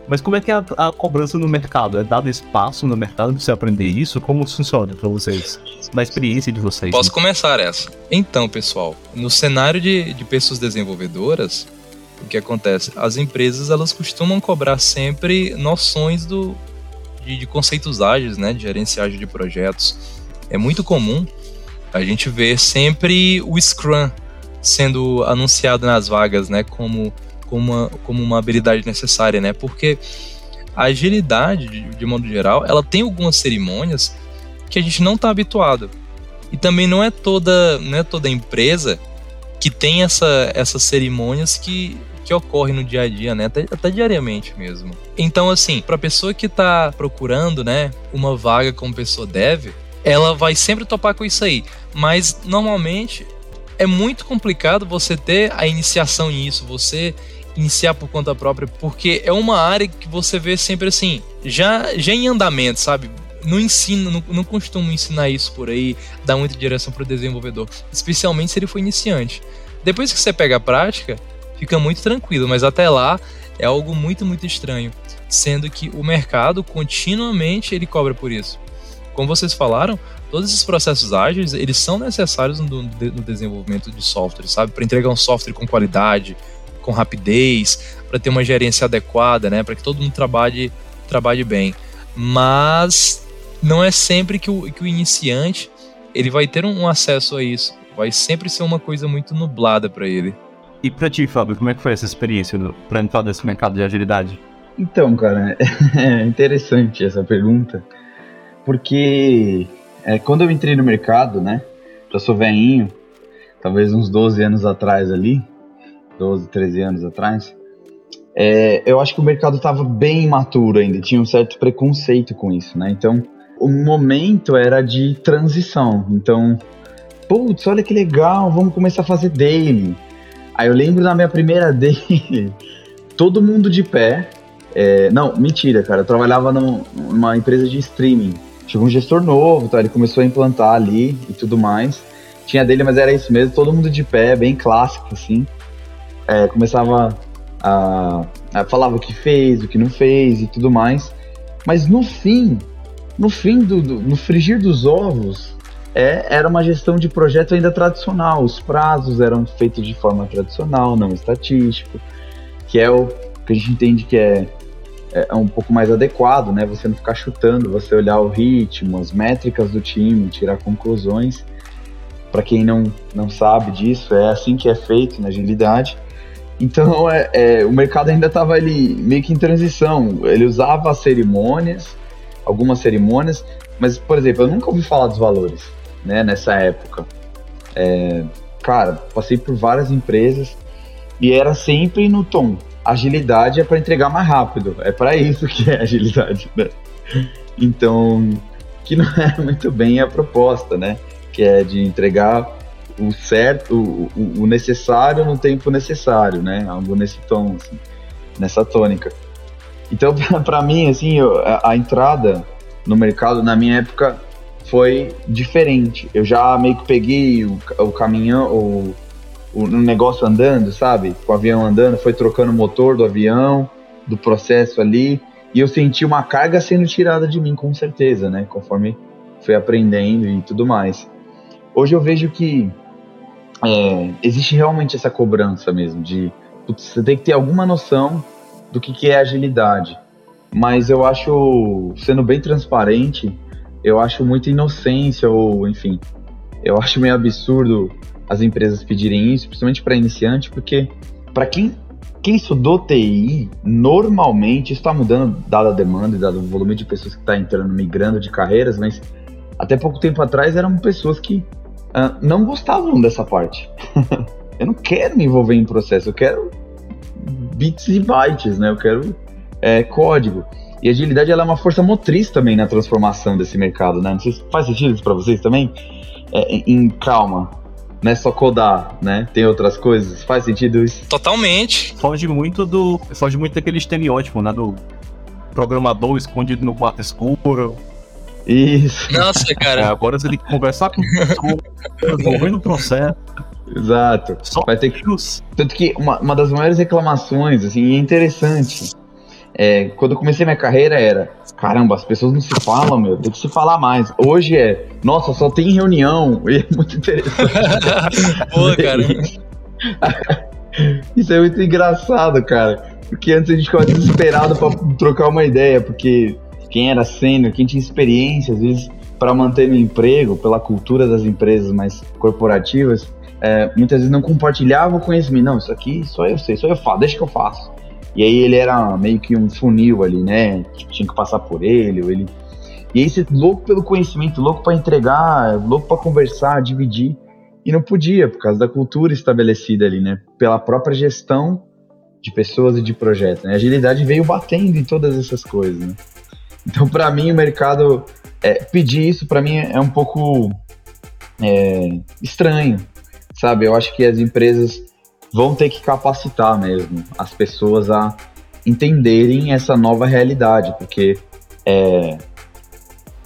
Mas como é que é a, a, cobrança no mercado? É dado espaço no mercado para você aprender isso? Como funciona para vocês? Na experiência de vocês. Posso né? começar essa. Então, pessoal, no cenário de, de pessoas desenvolvedoras, o que acontece? As empresas elas costumam cobrar sempre noções do, de, de conceitos ágeis, né, de gerenciagem de projetos. É muito comum a gente ver sempre o Scrum sendo anunciado nas vagas, né, como, como, uma, como uma habilidade necessária, né, porque a agilidade, de, de modo geral, ela tem algumas cerimônias que a gente não está habituado. E também não é toda, não é toda empresa que tem essa, essas cerimônias que que ocorre no dia a dia, né? Até, até diariamente mesmo. Então, assim, para pessoa que tá procurando, né, uma vaga como pessoa deve, ela vai sempre topar com isso aí. Mas normalmente é muito complicado você ter a iniciação nisso, você iniciar por conta própria, porque é uma área que você vê sempre assim, já, já em andamento, sabe? Não ensino, não, não costumo ensinar isso por aí, dar muita direção para o desenvolvedor, especialmente se ele for iniciante. Depois que você pega a prática, fica muito tranquilo, mas até lá é algo muito, muito estranho, sendo que o mercado continuamente ele cobra por isso. Como vocês falaram, todos esses processos ágeis, eles são necessários no, no desenvolvimento de software, sabe? Para entregar um software com qualidade, com rapidez, para ter uma gerência adequada, né? Para que todo mundo trabalhe, trabalhe bem. Mas não é sempre que o, que o iniciante ele vai ter um acesso a isso. Vai sempre ser uma coisa muito nublada para ele. E para ti, Fábio, como é que foi essa experiência para entrar nesse mercado de agilidade? Então, cara, <laughs> é interessante essa pergunta, porque é, quando eu entrei no mercado, né, já sou veinho, talvez uns 12 anos atrás ali, 12, 13 anos atrás, é, eu acho que o mercado estava bem imaturo ainda, tinha um certo preconceito com isso, né? Então, o momento era de transição. Então, putz, olha que legal, vamos começar a fazer daily. Aí eu lembro da minha primeira <laughs> daily, todo mundo de pé. É, não, mentira, cara, eu trabalhava numa empresa de streaming. Chegou um gestor novo, tá? ele começou a implantar ali e tudo mais. Tinha dele, mas era isso mesmo, todo mundo de pé, bem clássico, assim é, começava a, a falava o que fez, o que não fez e tudo mais. Mas no fim, no fim do, do no frigir dos ovos, é, era uma gestão de projeto ainda tradicional. Os prazos eram feitos de forma tradicional, não estatístico, que é o que a gente entende que é, é, é um pouco mais adequado, né? Você não ficar chutando, você olhar o ritmo, as métricas do time, tirar conclusões. Para quem não, não sabe disso, é assim que é feito na agilidade. Então <laughs> é, é, o mercado ainda estava meio que em transição. Ele usava cerimônias, algumas cerimônias, mas, por exemplo, eu nunca ouvi falar dos valores né, nessa época. É, cara, passei por várias empresas e era sempre no tom. Agilidade é para entregar mais rápido. É para isso que é agilidade, né? Então, que não é <laughs> muito bem a proposta, né? Que é de entregar o certo, o, o, necessário no tempo necessário, né? Algo nesse tom, assim, nessa tônica. Então, <laughs> para mim, assim, a, a, entrada no mercado na minha época foi diferente. Eu já meio que peguei o, o caminhão, o, o negócio andando, sabe? Com o avião andando, foi trocando o motor do avião, do processo ali, e eu senti uma carga sendo tirada de mim, com certeza, né? Conforme fui aprendendo e tudo mais. Hoje eu vejo que é, existe realmente essa cobrança mesmo de putz, você tem que ter alguma noção do que, que é agilidade. Mas eu acho, sendo bem transparente, eu acho muita inocência ou, enfim, eu acho meio absurdo as empresas pedirem isso, principalmente para iniciante, porque para quem quem estudou TI, normalmente está mudando dada a demanda e dado o volume de pessoas que está entrando, migrando de carreiras, mas até pouco tempo atrás eram pessoas que uh, não gostavam dessa parte. <laughs> eu não quero me envolver em processo, eu quero bits e bytes, né? Eu quero é, código. E agilidade ela é uma força motriz também na transformação desse mercado, né? Não sei se faz sentido isso para vocês também. É, em calma, não é só codar, né? Tem outras coisas. Faz sentido isso? Totalmente. Foge muito do, foge muito daquele estereótipo, né? Do programador escondido no quarto escuro, isso. Nossa, cara. <laughs> É, agora você tem que conversar com o resolvendo o processo. Exato. Só Vai ter que. Tanto que uma, uma das maiores reclamações, assim, é interessante. É, quando eu comecei minha carreira era, caramba, as pessoas não se falam, meu, tem que se falar mais. Hoje é, nossa, só tem reunião. <laughs> E é muito interessante. Pô, cara. <laughs> Isso é muito engraçado, cara. Porque antes a gente ficava desesperado pra trocar uma ideia, porque quem era sênior, quem tinha experiência, às vezes, para manter no emprego, pela cultura das empresas mais corporativas, é, muitas vezes não compartilhava o conhecimento. Não, isso aqui só eu sei, só eu faço, deixa que eu faço. E aí ele era meio que um funil ali, né? Tinha que passar por ele, ou ele. E aí você louco pelo conhecimento, louco para entregar, louco para conversar, dividir. E não podia, por causa da cultura estabelecida ali, né? Pela própria gestão de pessoas e de projetos. Né? A agilidade veio batendo em todas essas coisas, né? Então, para mim, o mercado é, pedir isso, para mim, é um pouco é, estranho, sabe? Eu acho que as empresas vão ter que capacitar mesmo as pessoas a entenderem essa nova realidade, porque é,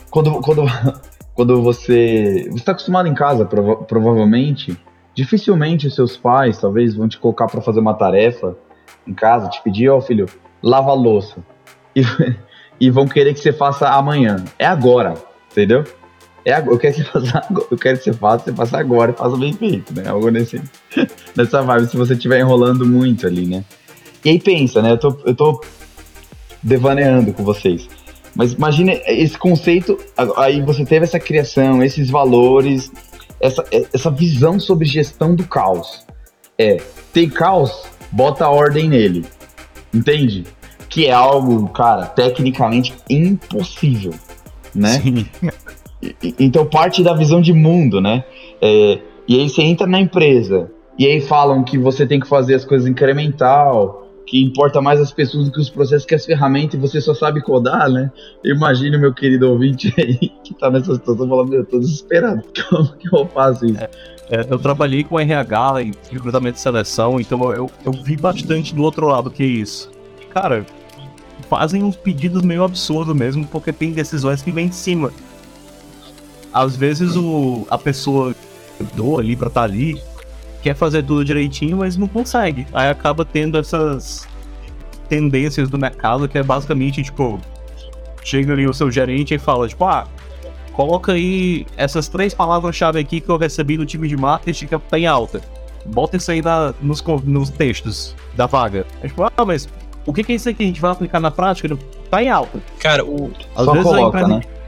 quando, quando, <laughs> quando você está acostumado em casa, prova provavelmente, dificilmente os seus pais talvez vão te colocar para fazer uma tarefa em casa, te pedir, ó oh, filho, lava a louça. E, <laughs> e vão querer que você faça amanhã. É agora, entendeu? É agora, eu quero que você <laughs> faça eu quero que você faça, você faça agora e faça bem feito, né? Algo nesse, <laughs> nessa vibe, se você estiver enrolando muito ali, né? E aí pensa, né? Eu tô, eu tô devaneando com vocês. Mas imagine esse conceito, aí você teve essa criação, esses valores, essa, essa visão sobre gestão do caos. É, tem caos, bota ordem nele. Entende? Que é algo, cara, tecnicamente impossível, né? Sim. <laughs> Então parte da visão de mundo, né? É, e aí você entra na empresa, e aí falam que você tem que fazer as coisas incremental, que importa mais as pessoas do que os processos, que as ferramentas, e você só sabe codar, né? Imagine meu querido ouvinte <laughs> aí que tá nessa situação falando, meu, eu tô desesperado, <laughs> como que eu faço isso? É, é, eu trabalhei com RH em recrutamento de seleção, então eu, eu vi bastante do outro lado que é isso. Cara, fazem uns pedidos meio absurdos mesmo, porque tem decisões que vêm de cima. Às vezes o, a pessoa que dou ali pra estar tá ali quer fazer tudo direitinho, mas não consegue. Aí acaba tendo essas tendências do mercado que é basicamente, tipo, chega ali o seu gerente e fala, tipo, ah, coloca aí essas três palavras-chave aqui que eu recebi no time de marketing que tá em alta. Bota isso aí na, nos, nos textos da vaga. É tipo, ah, mas o que, que é isso aqui? A gente vai aplicar na prática? Tá em alta. Cara, o... Às Só vezes coloca, a empresa né?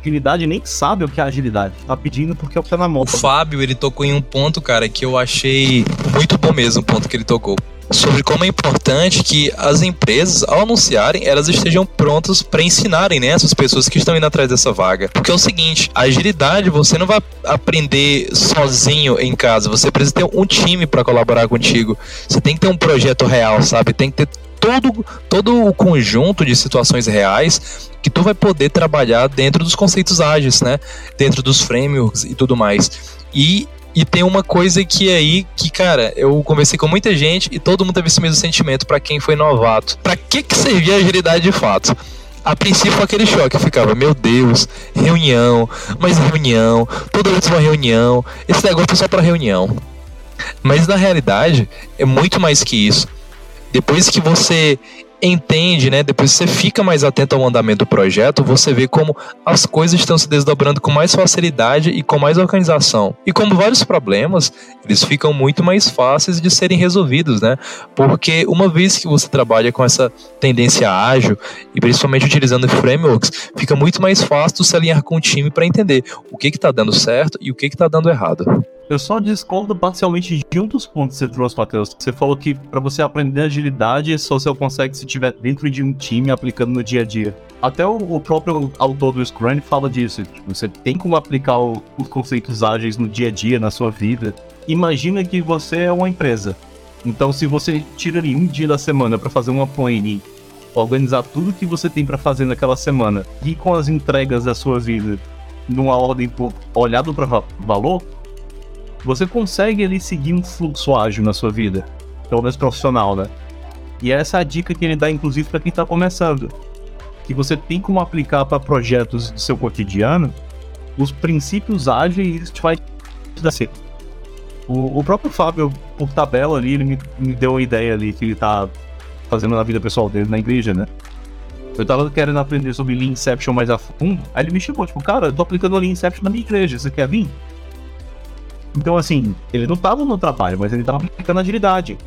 Agilidade nem sabe o que é agilidade. Tá pedindo porque é o que tá na mão. O Fábio, ele tocou em um ponto, cara, que eu achei muito bom mesmo, o ponto que ele tocou sobre como é importante que as empresas, ao anunciarem, elas estejam prontas para ensinarem né, essas pessoas que estão indo atrás dessa vaga. Porque é o seguinte, a agilidade você não vai aprender sozinho em casa, você precisa ter um time para colaborar contigo. Você tem que ter um projeto real, sabe? Tem que ter todo, todo o conjunto de situações reais que tu vai poder trabalhar dentro dos conceitos ágeis, né? Dentro dos frameworks e tudo mais. E e tem uma coisa que é aí que, cara, eu conversei com muita gente e todo mundo teve esse mesmo sentimento para quem foi novato. Para que que servia a agilidade de fato? A princípio aquele choque, ficava, meu Deus, reunião, mais reunião, toda vez uma reunião, esse negócio é só para reunião. Mas na realidade é muito mais que isso. Depois que você entende, né? Depois você fica mais atento ao andamento do projeto, você vê como as coisas estão se desdobrando com mais facilidade e com mais organização. E como vários problemas, eles ficam muito mais fáceis de serem resolvidos, né? Porque uma vez que você trabalha com essa tendência ágil e principalmente utilizando frameworks, fica muito mais fácil se alinhar com o time para entender o que está dando certo e o que está dando errado. Eu só discordo parcialmente de um dos pontos que você trouxe, Matheus. Você falou que para você aprender agilidade, só você consegue se estiver dentro de um time aplicando no dia a dia. Até o, o próprio autor do Scrum fala disso. Tipo, você tem como aplicar o, os conceitos ágeis no dia a dia, na sua vida. Imagina que você é uma empresa. Então, se você tira ali um dia da semana para fazer uma planning, organizar tudo que você tem para fazer naquela semana e com as entregas da sua vida numa ordem por olhado para valor, você consegue ali seguir um fluxo ágil na sua vida, pelo menos profissional, né? E essa é a dica que ele dá, inclusive, para quem está começando. Que você tem como aplicar para projetos do seu cotidiano os princípios ágeis te vai dar certo. O, o, próprio Fábio, por tabela ali, ele me, me deu uma ideia ali que ele está fazendo na vida pessoal dele na igreja, né? Eu tava querendo aprender sobre Lean Inception mais a fundo, aí ele me chamou, tipo, cara, eu tô aplicando Lean Inception na minha igreja, você quer vir? Então, assim, ele não estava no trabalho, mas ele estava aplicando agilidade.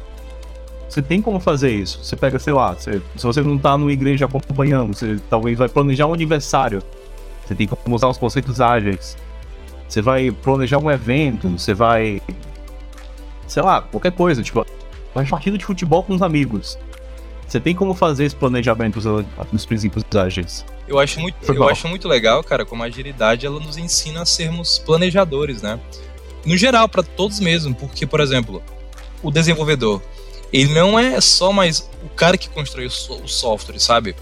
Você tem como fazer isso. Você pega, sei lá, você, se você não está numa igreja acompanhando, você talvez vai planejar um aniversário. Você tem como usar os conceitos ágeis. Você vai planejar um evento, você vai. Sei lá, qualquer coisa. Tipo, vai partido de futebol com os amigos. Você tem como fazer esse planejamento usando os princípios ágeis. Eu acho muito, eu acho muito legal, cara, como a agilidade ela nos ensina a sermos planejadores, né? No geral, para todos mesmo, porque, por exemplo, o desenvolvedor, ele não é só mais o cara que constrói o software, sabe?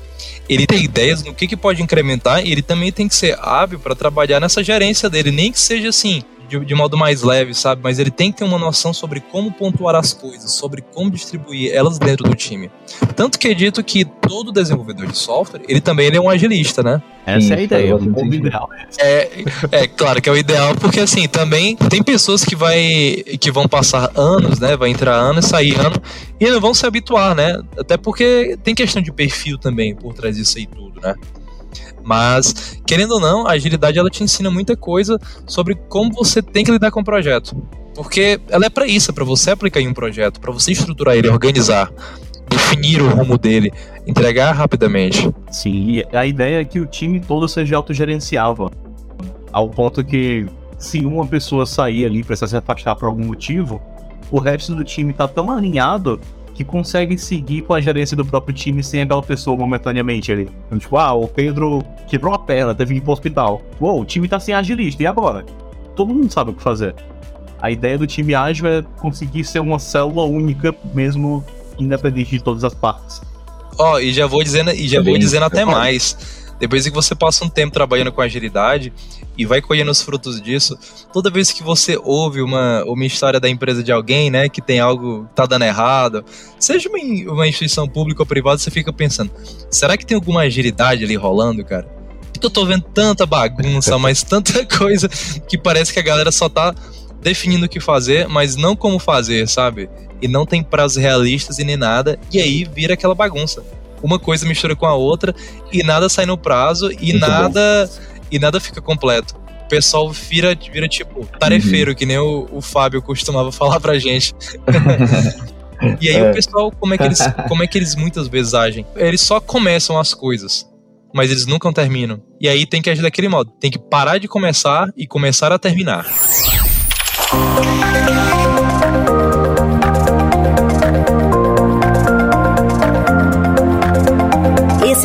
Ele tem ideias no que, que pode incrementar e ele também tem que ser hábil para trabalhar nessa gerência dele, nem que seja assim, de, de, modo mais leve, sabe? Mas ele tem que ter uma noção sobre como pontuar as coisas, sobre como distribuir elas dentro do time. Tanto que é dito que todo desenvolvedor de software, ele também ele é um agilista, né? Essa Sim, é a ideia, o ideal. É, é claro que é o ideal, porque assim, também tem pessoas que, vai, que vão passar anos, né? Vai entrar ano e sair ano, e não vão se habituar, né? Até porque tem questão de perfil também por trás disso aí tudo, né? Mas, querendo ou não, a agilidade ela te ensina muita coisa sobre como você tem que lidar com o projeto. Porque ela é para isso, é para você aplicar em um projeto, para você estruturar ele, organizar, definir o rumo dele, entregar rapidamente. Sim, a ideia é que o time todo seja autogerenciável. Ao ponto que, se uma pessoa sair ali, precisar se afastar por algum motivo, o resto do time tá tão alinhado que consegue seguir com a gerência do próprio time sem aquela pessoa momentaneamente ali. Então, tipo, ah, o Pedro quebrou a perna, teve que ir pro hospital. Uou, o time tá sem agilista, e agora? Todo mundo sabe o que fazer. A ideia do time ágil é conseguir ser uma célula única, mesmo independente de todas as partes. Ó, oh, e já vou dizendo, e já vou dizendo até mais depois que você passa um tempo trabalhando com agilidade e vai colhendo os frutos disso, toda vez que você ouve uma, uma história da empresa de alguém, né, que tem algo que tá dando errado, seja uma, uma instituição pública ou privada, você fica pensando, será que tem alguma agilidade ali rolando, cara? Porque eu tô vendo tanta bagunça, <laughs> mas tanta coisa que parece que a galera só tá definindo o que fazer, mas não como fazer, sabe? E não tem prazos realistas e nem nada, e aí vira aquela bagunça uma coisa mistura com a outra e nada sai no prazo e Muito nada bom. e nada fica completo. O pessoal vira, vira tipo tarefeiro, uhum. que nem o, o Fábio costumava <laughs> falar pra gente. <laughs> e aí é. o pessoal, como é, que eles, como é que eles muitas vezes agem? Eles só começam as coisas, mas eles nunca terminam. E aí tem que agir daquele modo. Tem que parar de começar e começar a terminar.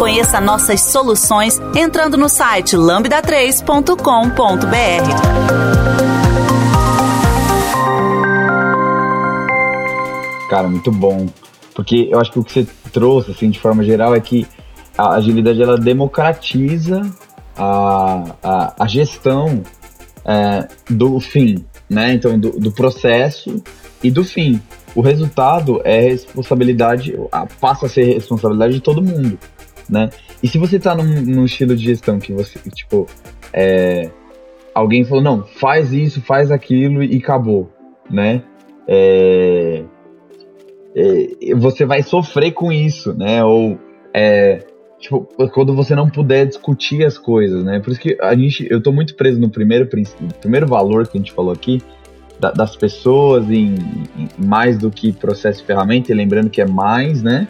Conheça nossas soluções entrando no site lambda3.com.br. Cara, muito bom. Porque eu acho que o que você trouxe, assim, de forma geral, é que a agilidade ela democratiza a, a, a gestão é, do fim, né? Então, do, do processo e do fim. O resultado é responsabilidade, passa a ser responsabilidade de todo mundo né? E se você tá num, num estilo de gestão que você, tipo, é, alguém falou, não, faz isso, faz aquilo e acabou, né? É, é, você vai sofrer com isso, né? Ou, é, tipo, quando você não puder discutir as coisas, né? Por isso que a gente, eu tô muito preso no primeiro primeiro valor que a gente falou aqui, da, das pessoas em, em, mais do que processo e ferramenta, e lembrando que é mais, né?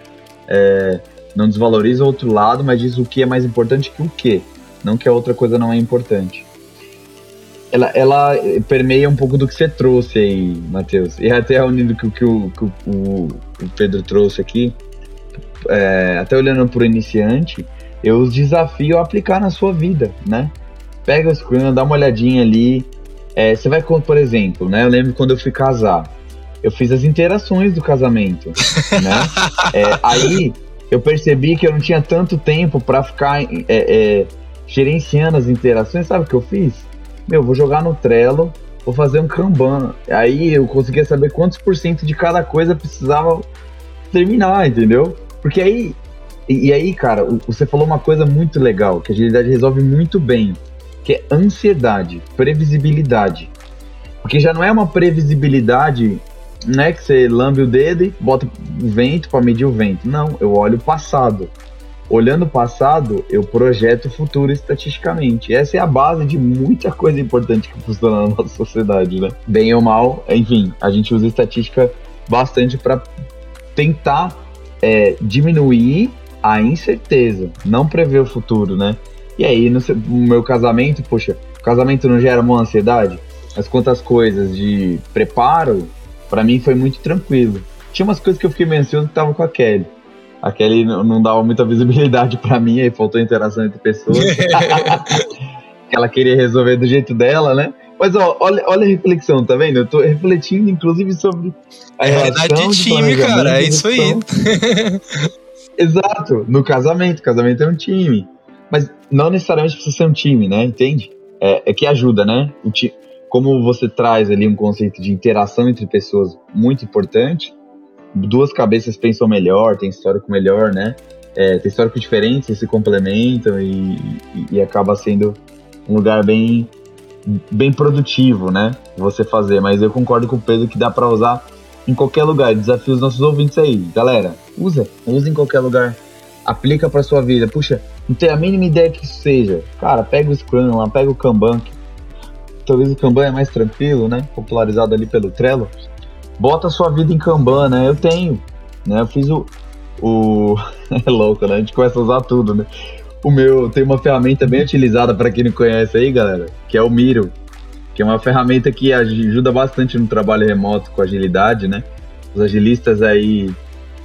É, não desvaloriza o outro lado, mas diz o que é mais importante que o que, não que a outra coisa não é importante. Ela, ela permeia um pouco do que você trouxe aí, Matheus. E até unindo com o que o, que o, o Pedro trouxe aqui, é, até olhando para o iniciante, eu os desafio a aplicar na sua vida, né? Pega o screen, dá uma olhadinha ali. É, você vai, por exemplo, né? Eu lembro quando eu fui casar. Eu fiz as interações do casamento, né? <laughs> É, aí eu percebi que eu não tinha tanto tempo para ficar é, é, gerenciando as interações. Sabe o que eu fiz? Meu, vou jogar no Trello, vou fazer um Kanban. Aí eu conseguia saber quantos por cento de cada coisa precisava terminar, entendeu? Porque aí. E, aí, cara, você falou uma coisa muito legal, que a agilidade resolve muito bem, que é ansiedade, previsibilidade. Porque já não é uma previsibilidade não é que você lambe o dedo e bota o vento para medir o vento. Não, eu olho o passado. Olhando o passado, eu projeto o futuro estatisticamente. Essa é a base de muita coisa importante que funciona na <laughs> nossa sociedade, né? Bem ou mal, enfim, a gente usa estatística bastante para tentar é, diminuir a incerteza, não prever o futuro, né? E aí, no, no meu casamento, poxa, casamento não gera uma ansiedade? Mas quantas coisas de preparo para mim foi muito tranquilo. Tinha umas coisas que eu fiquei meio ansioso que tava com a Kelly. A Kelly não dava muita visibilidade <laughs> para mim, aí faltou interação entre pessoas. <laughs> ela queria resolver do jeito dela, né? Mas ó, olha, olha a reflexão, tá vendo? Eu tô refletindo, inclusive, sobre a é realidade de time, cara. É isso aí. <laughs> Exato, no casamento. Casamento é um time. Mas não necessariamente precisa ser um time, né? Entende? É, é que ajuda, né? O ti... Como você traz ali um conceito de interação entre pessoas muito importante, duas cabeças pensam melhor, tem histórico melhor, né? É, tem histórico diferente, se complementam e, e, e acaba sendo um lugar bem bem produtivo, né? Você fazer, mas eu concordo com o Pedro que dá para usar em qualquer lugar. Desafio os nossos ouvintes aí, galera. Usa, usa em qualquer lugar. Aplica para sua vida. Puxa, não tem a mínima ideia que isso seja. Cara, pega o Scrum lá, pega o Kanban. Talvez o Kanban é mais tranquilo, né? Popularizado ali pelo Trello. Bota sua vida em Kanban, né? Eu tenho, né? Eu fiz o o <laughs> é louco, né? A gente começa a usar tudo, né? O meu tem uma ferramenta bem utilizada para quem não conhece aí, galera, que é o Miro, que é uma ferramenta que ajuda bastante no trabalho remoto com agilidade, né? Os agilistas aí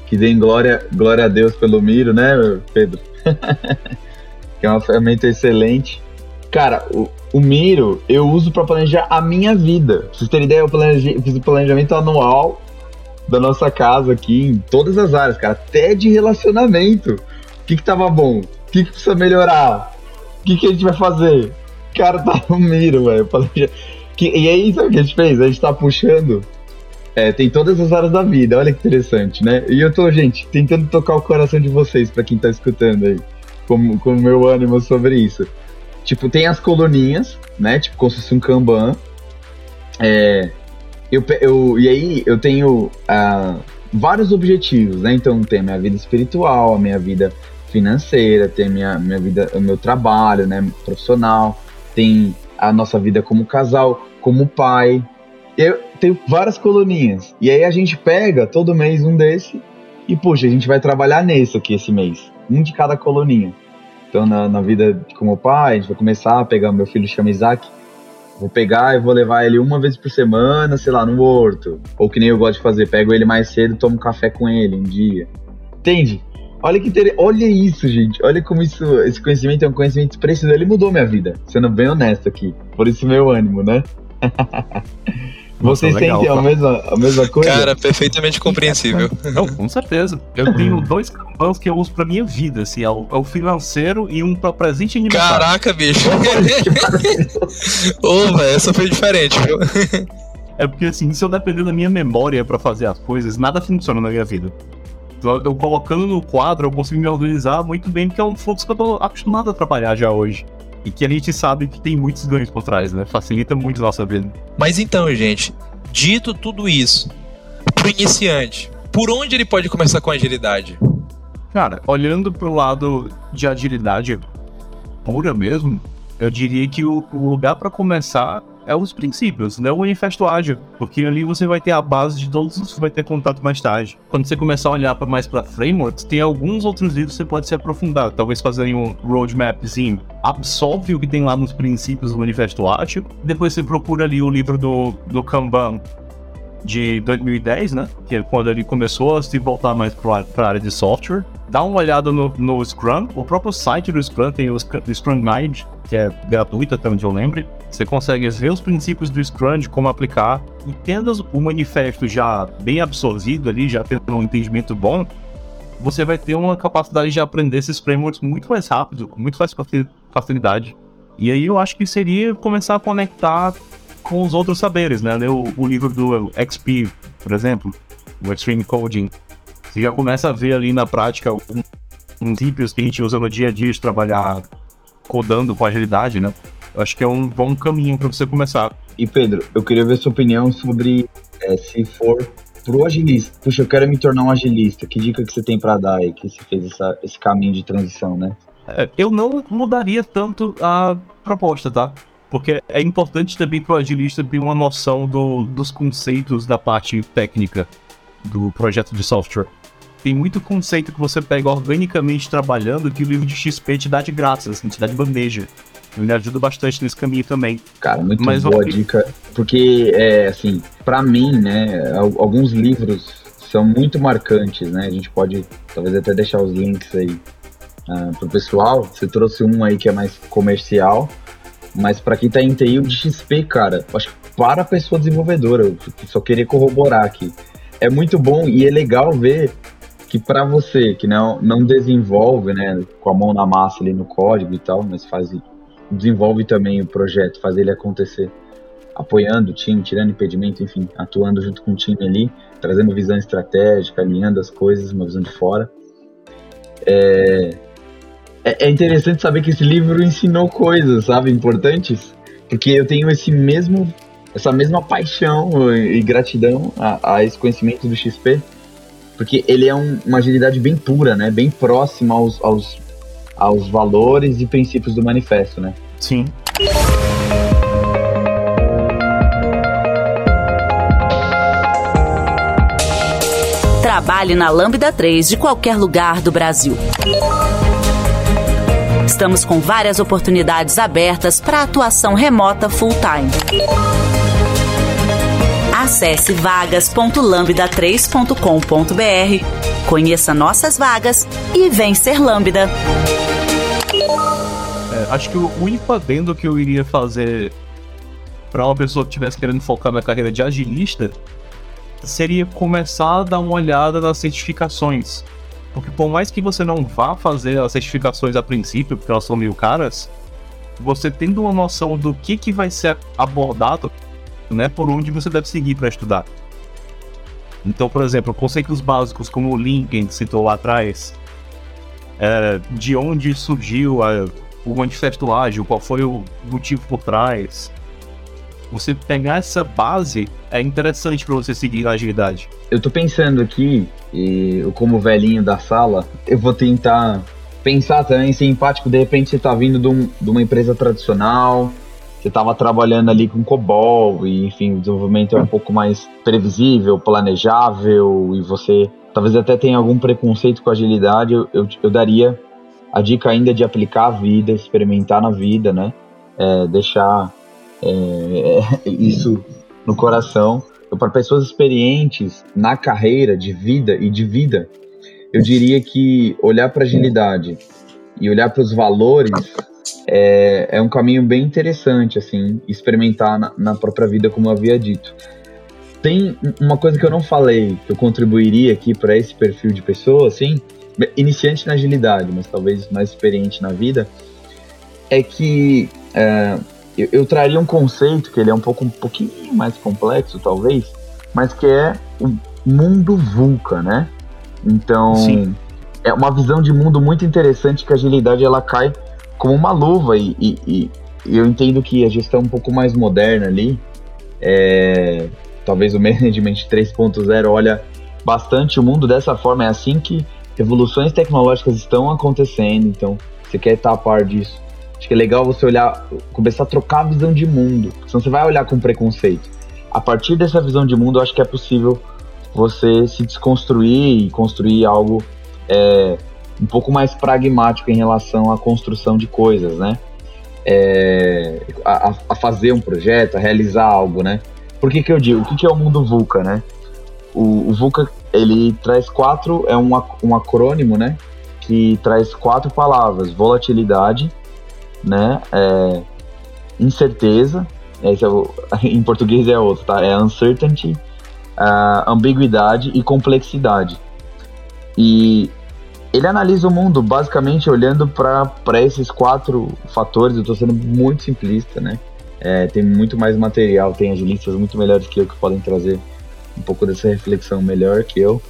que deem glória, glória a Deus pelo Miro, né, Pedro? <laughs> que é uma ferramenta excelente. Cara, o, o Miro eu uso para planejar a minha vida. Pra vocês terem ideia, eu planejei, fiz o planejamento anual da nossa casa aqui em todas as áreas, cara, até de relacionamento. O que que tava bom? que, que precisa melhorar? O que, que a gente vai fazer? Cara, <laughs> tá no miro, velho. E aí, sabe o que a gente fez? A gente tá puxando. É, tem todas as áreas da vida, olha que interessante, né? E eu tô, gente, tentando tocar o coração de vocês, para quem tá escutando aí, com o meu ânimo sobre isso. Tipo, tem as coluninhas, né? Tipo, como se fosse um Kanban. É, eu, eu, e aí eu tenho uh, vários objetivos, né? Então tem a minha vida espiritual, a minha vida financeira, tem minha, minha vida, o meu trabalho, né, profissional, tem a nossa vida como casal, como pai. Eu tenho várias coluninhas. E aí a gente pega todo mês um desse e, puxa, a gente vai trabalhar nesse aqui esse mês. Um de cada coluninha. Então, na, na vida como pai, a gente vai começar a pegar. Meu filho chama Isaac. Vou pegar e vou levar ele uma vez por semana, sei lá, no horto. Ou que nem eu gosto de fazer, pego ele mais cedo, tomo café com ele um dia. Entende? Olha que inter... Olha isso, gente. Olha como isso, esse conhecimento é um conhecimento precioso. Ele mudou minha vida, sendo bem honesto aqui. Por isso meu ânimo, né? <laughs> Vocês legal, sentem a mesma, a mesma coisa? Cara, perfeitamente compreensível. <laughs> Não, com certeza. Eu tenho dois campos que eu uso pra minha vida, assim, é o, é o financeiro e um pra presente aniversário. Caraca, bicho. <laughs> Ô, velho, essa foi diferente, viu? É porque assim, se eu depender da minha memória para fazer as coisas, nada funciona na minha vida eu colocando no quadro, eu consigo me organizar muito bem, porque é um fluxo que eu tô acostumado a trabalhar já hoje. E que a gente sabe que tem muitos ganhos por trás, né? Facilita muito a nossa vida. Mas então, gente, dito tudo isso, pro iniciante, por onde ele pode começar com agilidade? Cara, olhando pro lado de agilidade pura mesmo, eu diria que o, o lugar para começar é os princípios, né? O manifesto ágil, porque ali você vai ter a base de todos os que vai ter contato mais tarde. Quando você começar a olhar para mais para frameworks, tem alguns outros livros que você pode se aprofundar, talvez fazer um roadmapzinho, absorve o que tem lá nos princípios do manifesto ágil, depois você procura ali o livro do, do Kanban de 2010, né? Que é quando ele começou a se voltar mais para a área de software. Dá uma olhada no, no Scrum, o próprio site do Scrum tem o Scrum Guide, que é gratuito até onde eu lembre. Você consegue ver os princípios do Scrum, de como aplicar, e tendo o manifesto já bem absorvido ali, já tendo um entendimento bom, você vai ter uma capacidade de aprender esses frameworks muito mais rápido, com muito mais facilidade. E aí eu acho que seria começar a conectar com os outros saberes, né? Ler o, livro do XP, por exemplo, o Extreme Coding. Você já começa a ver ali na prática princípios que a gente usa no dia a dia de trabalhar codando com agilidade, né? Eu acho que é um bom caminho para você começar. E Pedro, eu queria ver sua opinião sobre é, se for pro agilista. Puxa, eu quero me tornar um agilista. Que dica que você tem para dar aí que você fez essa, esse caminho de transição, né? É, eu não mudaria tanto a proposta, tá? Porque é importante também para o agilista ter uma noção do, dos conceitos da parte técnica do projeto de software. Tem muito conceito que você pega organicamente trabalhando que o livro de XP te dá de graça, assim, te dá de bandeja. Ele ajuda bastante nesse caminho também. Cara, muito Mas boa dica. Porque, é, assim, para mim, né, alguns livros são muito marcantes, né? A gente pode talvez até deixar os links aí uh, pro pessoal. Você trouxe um aí que é mais comercial, mas para quem tá em TI, o de XP, cara, acho que para a pessoa desenvolvedora, só queria corroborar aqui. É muito bom e é legal ver que para você que não, não desenvolve, né, com a mão na massa ali no código e tal, mas faz desenvolve também o projeto, faz ele acontecer, apoiando o time, tirando impedimento, enfim, atuando junto com o time ali, trazendo visão estratégica, alinhando as coisas, uma visão de fora. É, é, é interessante saber que esse livro ensinou coisas, sabe, importantes, porque eu tenho esse mesmo essa mesma paixão e gratidão a, a esse conhecimento do XP, porque ele é um, uma agilidade bem pura, né? Bem próxima aos, aos, aos valores e princípios do manifesto, né? Sim. Trabalhe na Lambda 3 de qualquer lugar do Brasil. Estamos com várias oportunidades abertas para atuação remota full-time. Acesse vagas.lambda3.com.br, conheça nossas vagas e vem ser Lambda. É, acho que o único adendo que eu iria fazer para uma pessoa que estivesse querendo focar na carreira de agilista seria começar a dar uma olhada nas certificações. Porque por mais que você não vá fazer as certificações a princípio, porque elas são meio caras, você tendo uma noção do que, que vai ser abordado né, por onde você deve seguir para estudar. Então, por exemplo, conceitos básicos como o Lincoln citou lá atrás, é, de onde surgiu a, o manifesto ágil, qual foi o motivo por trás. Você pegar essa base é interessante para você seguir na agilidade. Eu tô pensando aqui, e como velhinho da sala, eu vou tentar pensar também, ser empático, de repente você tá vindo de, um, de uma empresa tradicional, você estava trabalhando ali com COBOL e, enfim, o desenvolvimento é um pouco mais previsível, planejável e você talvez até tenha algum preconceito com agilidade, eu, eu, eu daria a dica ainda de aplicar a vida, experimentar na vida, né? É, deixar é, isso no coração. Para pessoas experientes na carreira de vida e de vida, eu diria que olhar para agilidade e olhar para os valores é, é um caminho bem interessante, assim, experimentar na, na própria vida, como eu havia dito. Tem uma coisa que eu não falei, que eu contribuiria aqui para esse perfil de pessoa, assim, iniciante na agilidade, mas talvez mais experiente na vida, é que é, eu, eu, traria um conceito que ele é um pouco um pouquinho mais complexo, talvez, mas que é o mundo VUCA, né? Então, Sim. é uma visão de mundo muito interessante que a agilidade ela cai como uma luva e, e, e, eu entendo que a gestão um pouco mais moderna ali, é, talvez o <laughs> Management 3.0 olha bastante o mundo dessa forma, é assim que revoluções tecnológicas estão acontecendo, então você quer estar a par disso. Acho que é legal você olhar, começar a trocar a visão de mundo, senão você vai olhar com preconceito. A partir dessa visão de mundo, eu acho que é possível você se desconstruir e construir algo é, um pouco mais pragmático em relação à construção de coisas, né? É, a, a, fazer um projeto, a realizar algo, né? Por que, que eu digo? O que, que é o mundo VUCA, né? O, o VUCA, ele traz quatro, é um, um acrônimo, né? Que traz quatro palavras, volatilidade, né? É, incerteza, esse é o, <laughs> em português é outro, tá? É uncertainty, ambiguidade e complexidade. E ele analisa o mundo basicamente olhando para esses quatro fatores. Eu estou sendo muito simplista, né? É, tem muito mais material, tem agilistas muito melhores que eu que podem trazer um pouco dessa reflexão melhor que eu.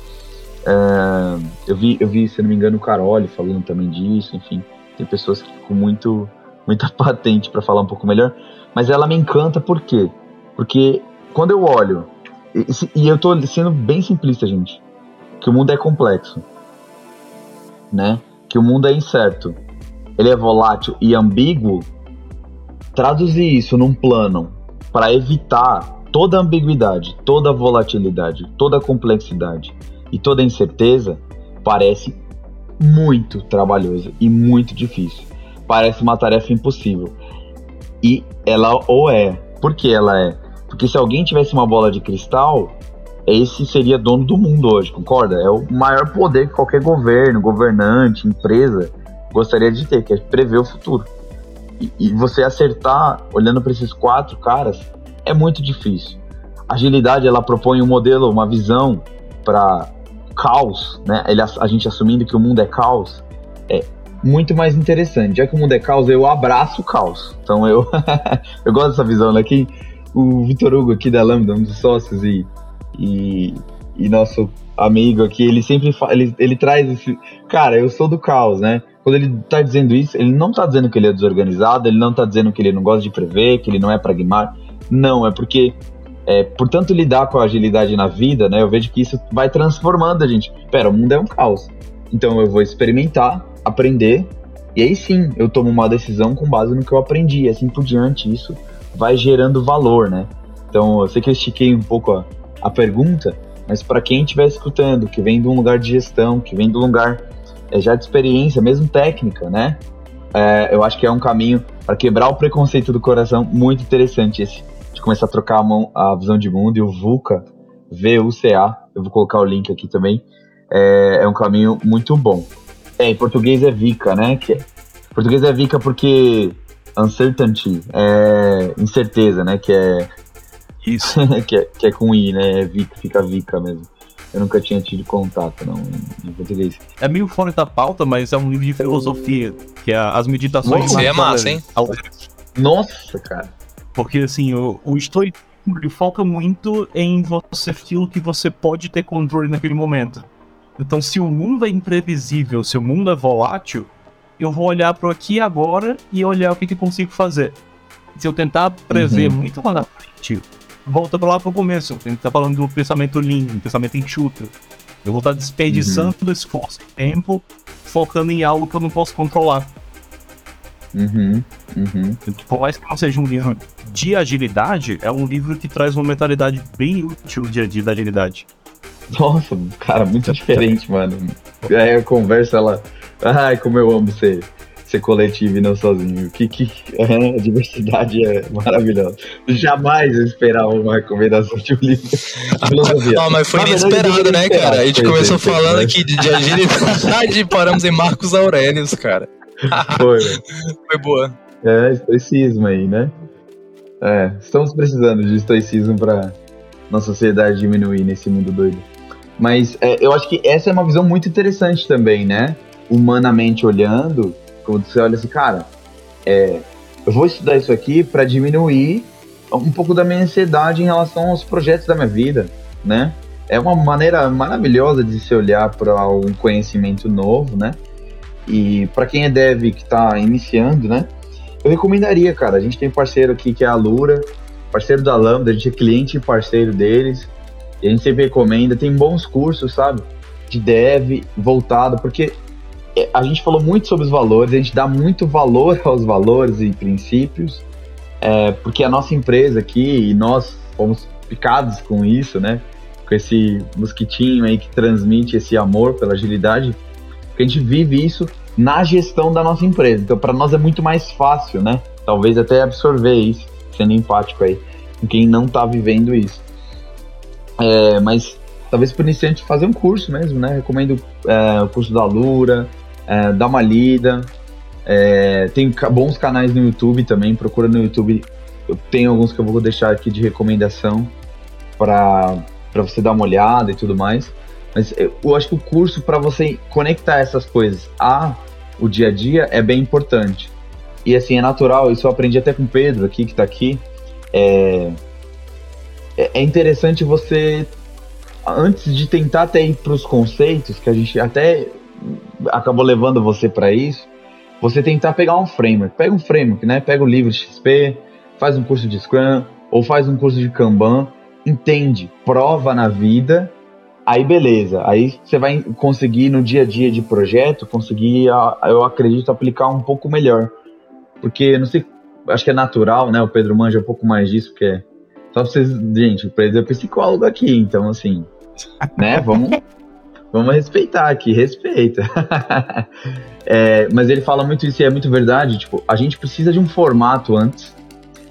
É, eu, vi, eu vi, se não me engano, o Caroli falando também disso, enfim. Tem pessoas que, com muito, muita <laughs> patente para falar um pouco melhor, mas ela me encanta por quê? Porque quando eu olho, e, e eu estou sendo bem simplista, gente, que o mundo é complexo né? Que o mundo é incerto, ele é volátil e ambíguo. Traduzir isso num plano para evitar toda ambiguidade, toda volatilidade, toda complexidade e toda incerteza parece muito trabalhoso e muito difícil. Parece uma tarefa impossível. E ela ou é. Por que ela é? Porque se alguém tivesse uma bola de cristal, esse seria dono do mundo hoje, concorda? É o maior poder que qualquer governo, governante, empresa gostaria de ter, que é prever o futuro. E, e você acertar olhando para esses quatro caras é muito difícil. Agilidade ela propõe um modelo, uma visão para caos, né? Ele, a gente assumindo que o mundo é caos, é muito mais interessante. Já que o mundo é caos, eu abraço o caos. Então eu, <laughs> eu gosto dessa visão daqui. Né? O Vitor Hugo aqui da Lambda, um dos sócios e, e, e nosso amigo aqui, ele sempre fala, ele, ele traz esse. Cara, eu sou do caos, né? Quando ele tá dizendo isso, ele não tá dizendo que ele é desorganizado, ele não tá dizendo que ele não gosta de prever, que ele não é pragmático. Não, é porque é, por tanto lidar com a agilidade na vida, né, eu vejo que isso vai transformando a gente. Pera, o mundo é um caos. Então eu vou experimentar, aprender, e aí sim eu tomo uma decisão com base no que eu aprendi, assim por diante. Isso vai gerando valor, né? Então eu sei que eu estiquei um pouco a, a pergunta, mas para quem estiver escutando, que vem de um lugar de gestão, que vem de um lugar é, já de experiência, mesmo técnica, né? É, eu acho que é um caminho para quebrar o preconceito do coração muito interessante esse de começar a trocar a, mão, a visão de mundo e o VUCA, V-U-C-A, eu vou colocar o link aqui também, é, é um caminho muito bom. É, em português é VICA, né? Que é, em português é VICA porque uncertainty é incerteza, né? Que é. Isso. <laughs> que, é, que é com I, né? É VICA, fica VICA mesmo. Eu nunca tinha tido contato, não, em português. É meio fora da pauta, mas é um livro de filosofia, que é as meditações. Isso é massa, hein? Nossa, cara. Porque, assim, o, o estoicismo foca muito em você aquilo que você pode ter controle naquele momento. Então, se o mundo é imprevisível, se o mundo é volátil, eu vou olhar para aqui agora e olhar o que, que eu consigo fazer. Se eu tentar prever uhum. muito lá na frente, volta para lá para o começo. A gente tá falando do pensamento lean, pensamento enxuto. Eu vou estar desperdiçando uhum. esforço e tempo focando em algo que eu não posso controlar. Uhum, uhum. Por mais que não seja um livro de agilidade, é um livro que traz uma mentalidade bem útil no dia a dia da agilidade. <laughs> Nossa, cara, muito diferente, mano. Aí a conversa, ela. Ai, como eu amo ser, ser coletivo e não sozinho. Que, que <laughs> a diversidade é maravilhosa. Jamais eu esperava uma recomendação de um livro. Ah, <laughs> mas foi inesperado, né, cara? A gente começou falando aqui de, de agilidade e paramos em Marcos Aurelius, cara. Foi. Foi boa. É, estoicismo aí, né? É, estamos precisando de estoicismo para nossa sociedade diminuir nesse mundo doido. Mas é, eu acho que essa é uma visão muito interessante também, né? Humanamente olhando, quando você olha assim, cara, é, eu vou estudar isso aqui para diminuir um pouco da minha ansiedade em relação aos projetos da minha vida, né? É uma maneira maravilhosa de se olhar para um conhecimento novo, né? E para quem é dev que está iniciando, né? Eu recomendaria, cara. A gente tem parceiro aqui que é a Lura, parceiro da Lambda, a gente é cliente e parceiro deles. A gente sempre recomenda. Tem bons cursos, sabe? De dev voltado, porque é, a gente falou muito sobre os valores, a gente dá muito valor <laughs> aos valores e princípios, é, porque a nossa empresa aqui, e nós fomos picados com isso, né? Com esse mosquitinho aí que transmite esse amor pela agilidade porque a gente vive isso na gestão da nossa empresa. Então, para nós é muito mais fácil, né? Talvez até absorver isso, sendo empático aí com quem não está vivendo isso. É, mas talvez para iniciante fazer um curso mesmo, né? Recomendo é, o curso da Lura, é, dar uma lida. É, tem bons canais no YouTube também, procura no YouTube. Eu tenho alguns que eu vou deixar aqui de recomendação para você dar uma olhada e tudo mais. Mas eu acho que o curso, para você conectar essas coisas a o dia a dia, é bem importante. E assim, é natural, isso eu aprendi até com o Pedro aqui, que está aqui. É, é, é interessante você, antes de tentar até ir para os conceitos, que a gente até acabou levando você para isso, você tentar pegar um framework. Pega um framework, né? Pega o livro XP, faz um curso de Scrum, ou faz um curso de Kanban, entende, prova na vida Aí beleza, aí você vai conseguir no dia a dia de projeto, conseguir, eu acredito, aplicar um pouco melhor. Porque, não sei, acho que é natural, né? O Pedro manja um pouco mais disso, porque é só pra vocês, gente, o Pedro é psicólogo aqui, então assim, né? Vamos, <laughs> vamos respeitar aqui, respeita. <laughs> é, mas ele fala muito isso e é muito verdade, tipo, a gente precisa de um formato antes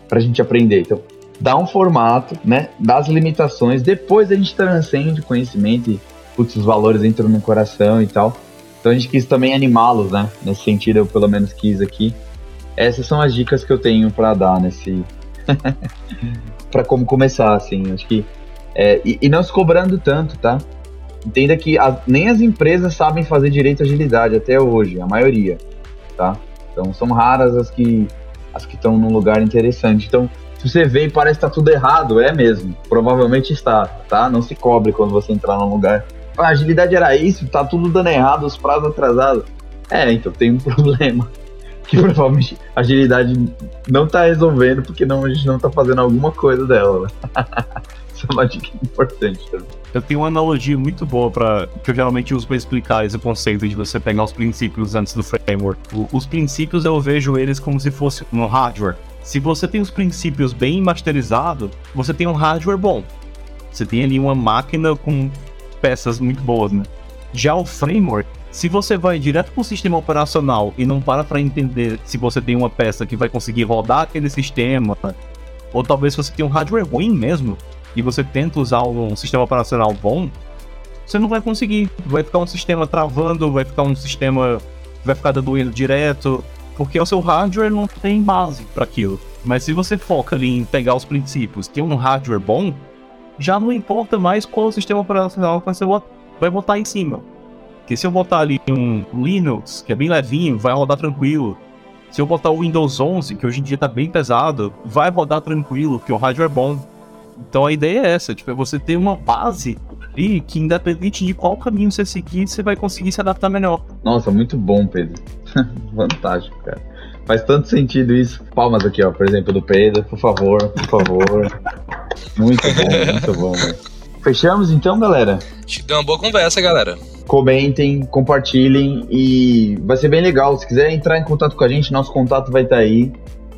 pra gente aprender. Então, dá um formato, né? Das limitações, depois a gente transcende o conhecimento e putz, os valores entram no coração e tal. Então a gente quis também animá-los, né? Nesse sentido, eu pelo menos quis aqui. Essas são as dicas que eu tenho para dar nesse. <laughs> para como começar, assim. Acho que. É, e, e, não se cobrando tanto, tá? Entenda que a, nem as empresas sabem fazer direito à agilidade até hoje, a maioria, tá? Então são raras as que as que estão num lugar interessante. Então, se você vê e parece que tá tudo errado, é mesmo. Provavelmente está, tá? Não se cobre quando você entrar num lugar. A agilidade era isso, tá tudo dando errado, os prazos atrasados. É, então tem um <laughs> problema que <laughs> provavelmente a agilidade não tá resolvendo porque não, a gente não tá fazendo alguma coisa dela. <laughs> Isso é uma dica importante também. Eu tenho uma analogia muito boa para que eu geralmente uso para explicar esse conceito de você pegar os princípios antes do framework. os princípios eu vejo eles como se fosse um hardware. Se você tem os princípios bem masterizados, você tem um hardware bom. Você tem ali uma máquina com peças muito boas, né? Já o framework, se você vai direto para o sistema operacional e não para para entender se você tem uma peça que vai conseguir rodar aquele sistema, ou talvez você tenha um hardware ruim mesmo, e você tenta usar um sistema operacional bom, você não vai conseguir. Vai ficar um sistema travando, vai ficar um sistema. vai ficar dando erro direto, porque o seu hardware não tem base para aquilo. Mas se você foca ali em pegar os princípios, ter um hardware bom, já não importa mais qual sistema operacional que você vai botar em cima. Porque se eu botar ali um Linux, que é bem levinho, vai rodar tranquilo. Se eu botar o Windows 11, que hoje em dia tá bem pesado, vai rodar tranquilo, porque o hardware é bom. Então a ideia é essa, tipo, é você ter uma base ali que independente de qual caminho você seguir, você vai conseguir se adaptar melhor. Nossa, muito bom, Pedro. <laughs> Fantástico, cara. Faz tanto sentido isso. Palmas aqui, ó, por exemplo, do Pedro, por favor, por favor. muito bom, muito bom. Véio. <laughs> Fechamos então, galera? Te deu uma boa conversa, galera. Comentem, compartilhem e vai ser bem legal. Se quiser entrar em contato com a gente, nosso contato vai estar tá aí.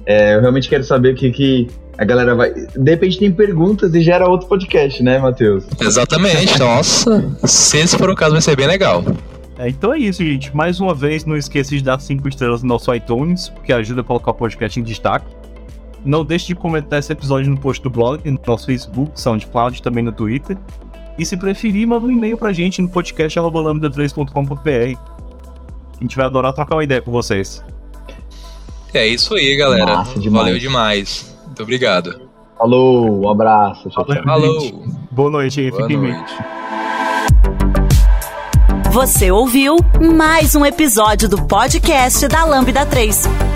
É, eu realmente quero saber o que, que a galera vai. De repente tem perguntas e gera outro podcast, né, Matheus? Exatamente, <laughs> nossa. Se esse for o caso, vai ser bem legal. É, então é isso, gente. Mais uma vez, não esqueça de dar 5 estrelas no nosso iTunes, porque ajuda a colocar o podcast em destaque. Não deixe de comentar esse episódio no post do blog, no nosso Facebook, SoundCloud, também no Twitter. E se preferir, manda um e-mail pra gente no podcast.lambda3.com.br. A gente vai adorar trocar uma ideia com vocês. É isso aí, galera. Demais. Valeu demais. Muito obrigado. Falou, um abraço. Tchau, tchau. Falou. Boa noite, Boa fiquem noite. Você ouviu mais um episódio do podcast da Lambda 3.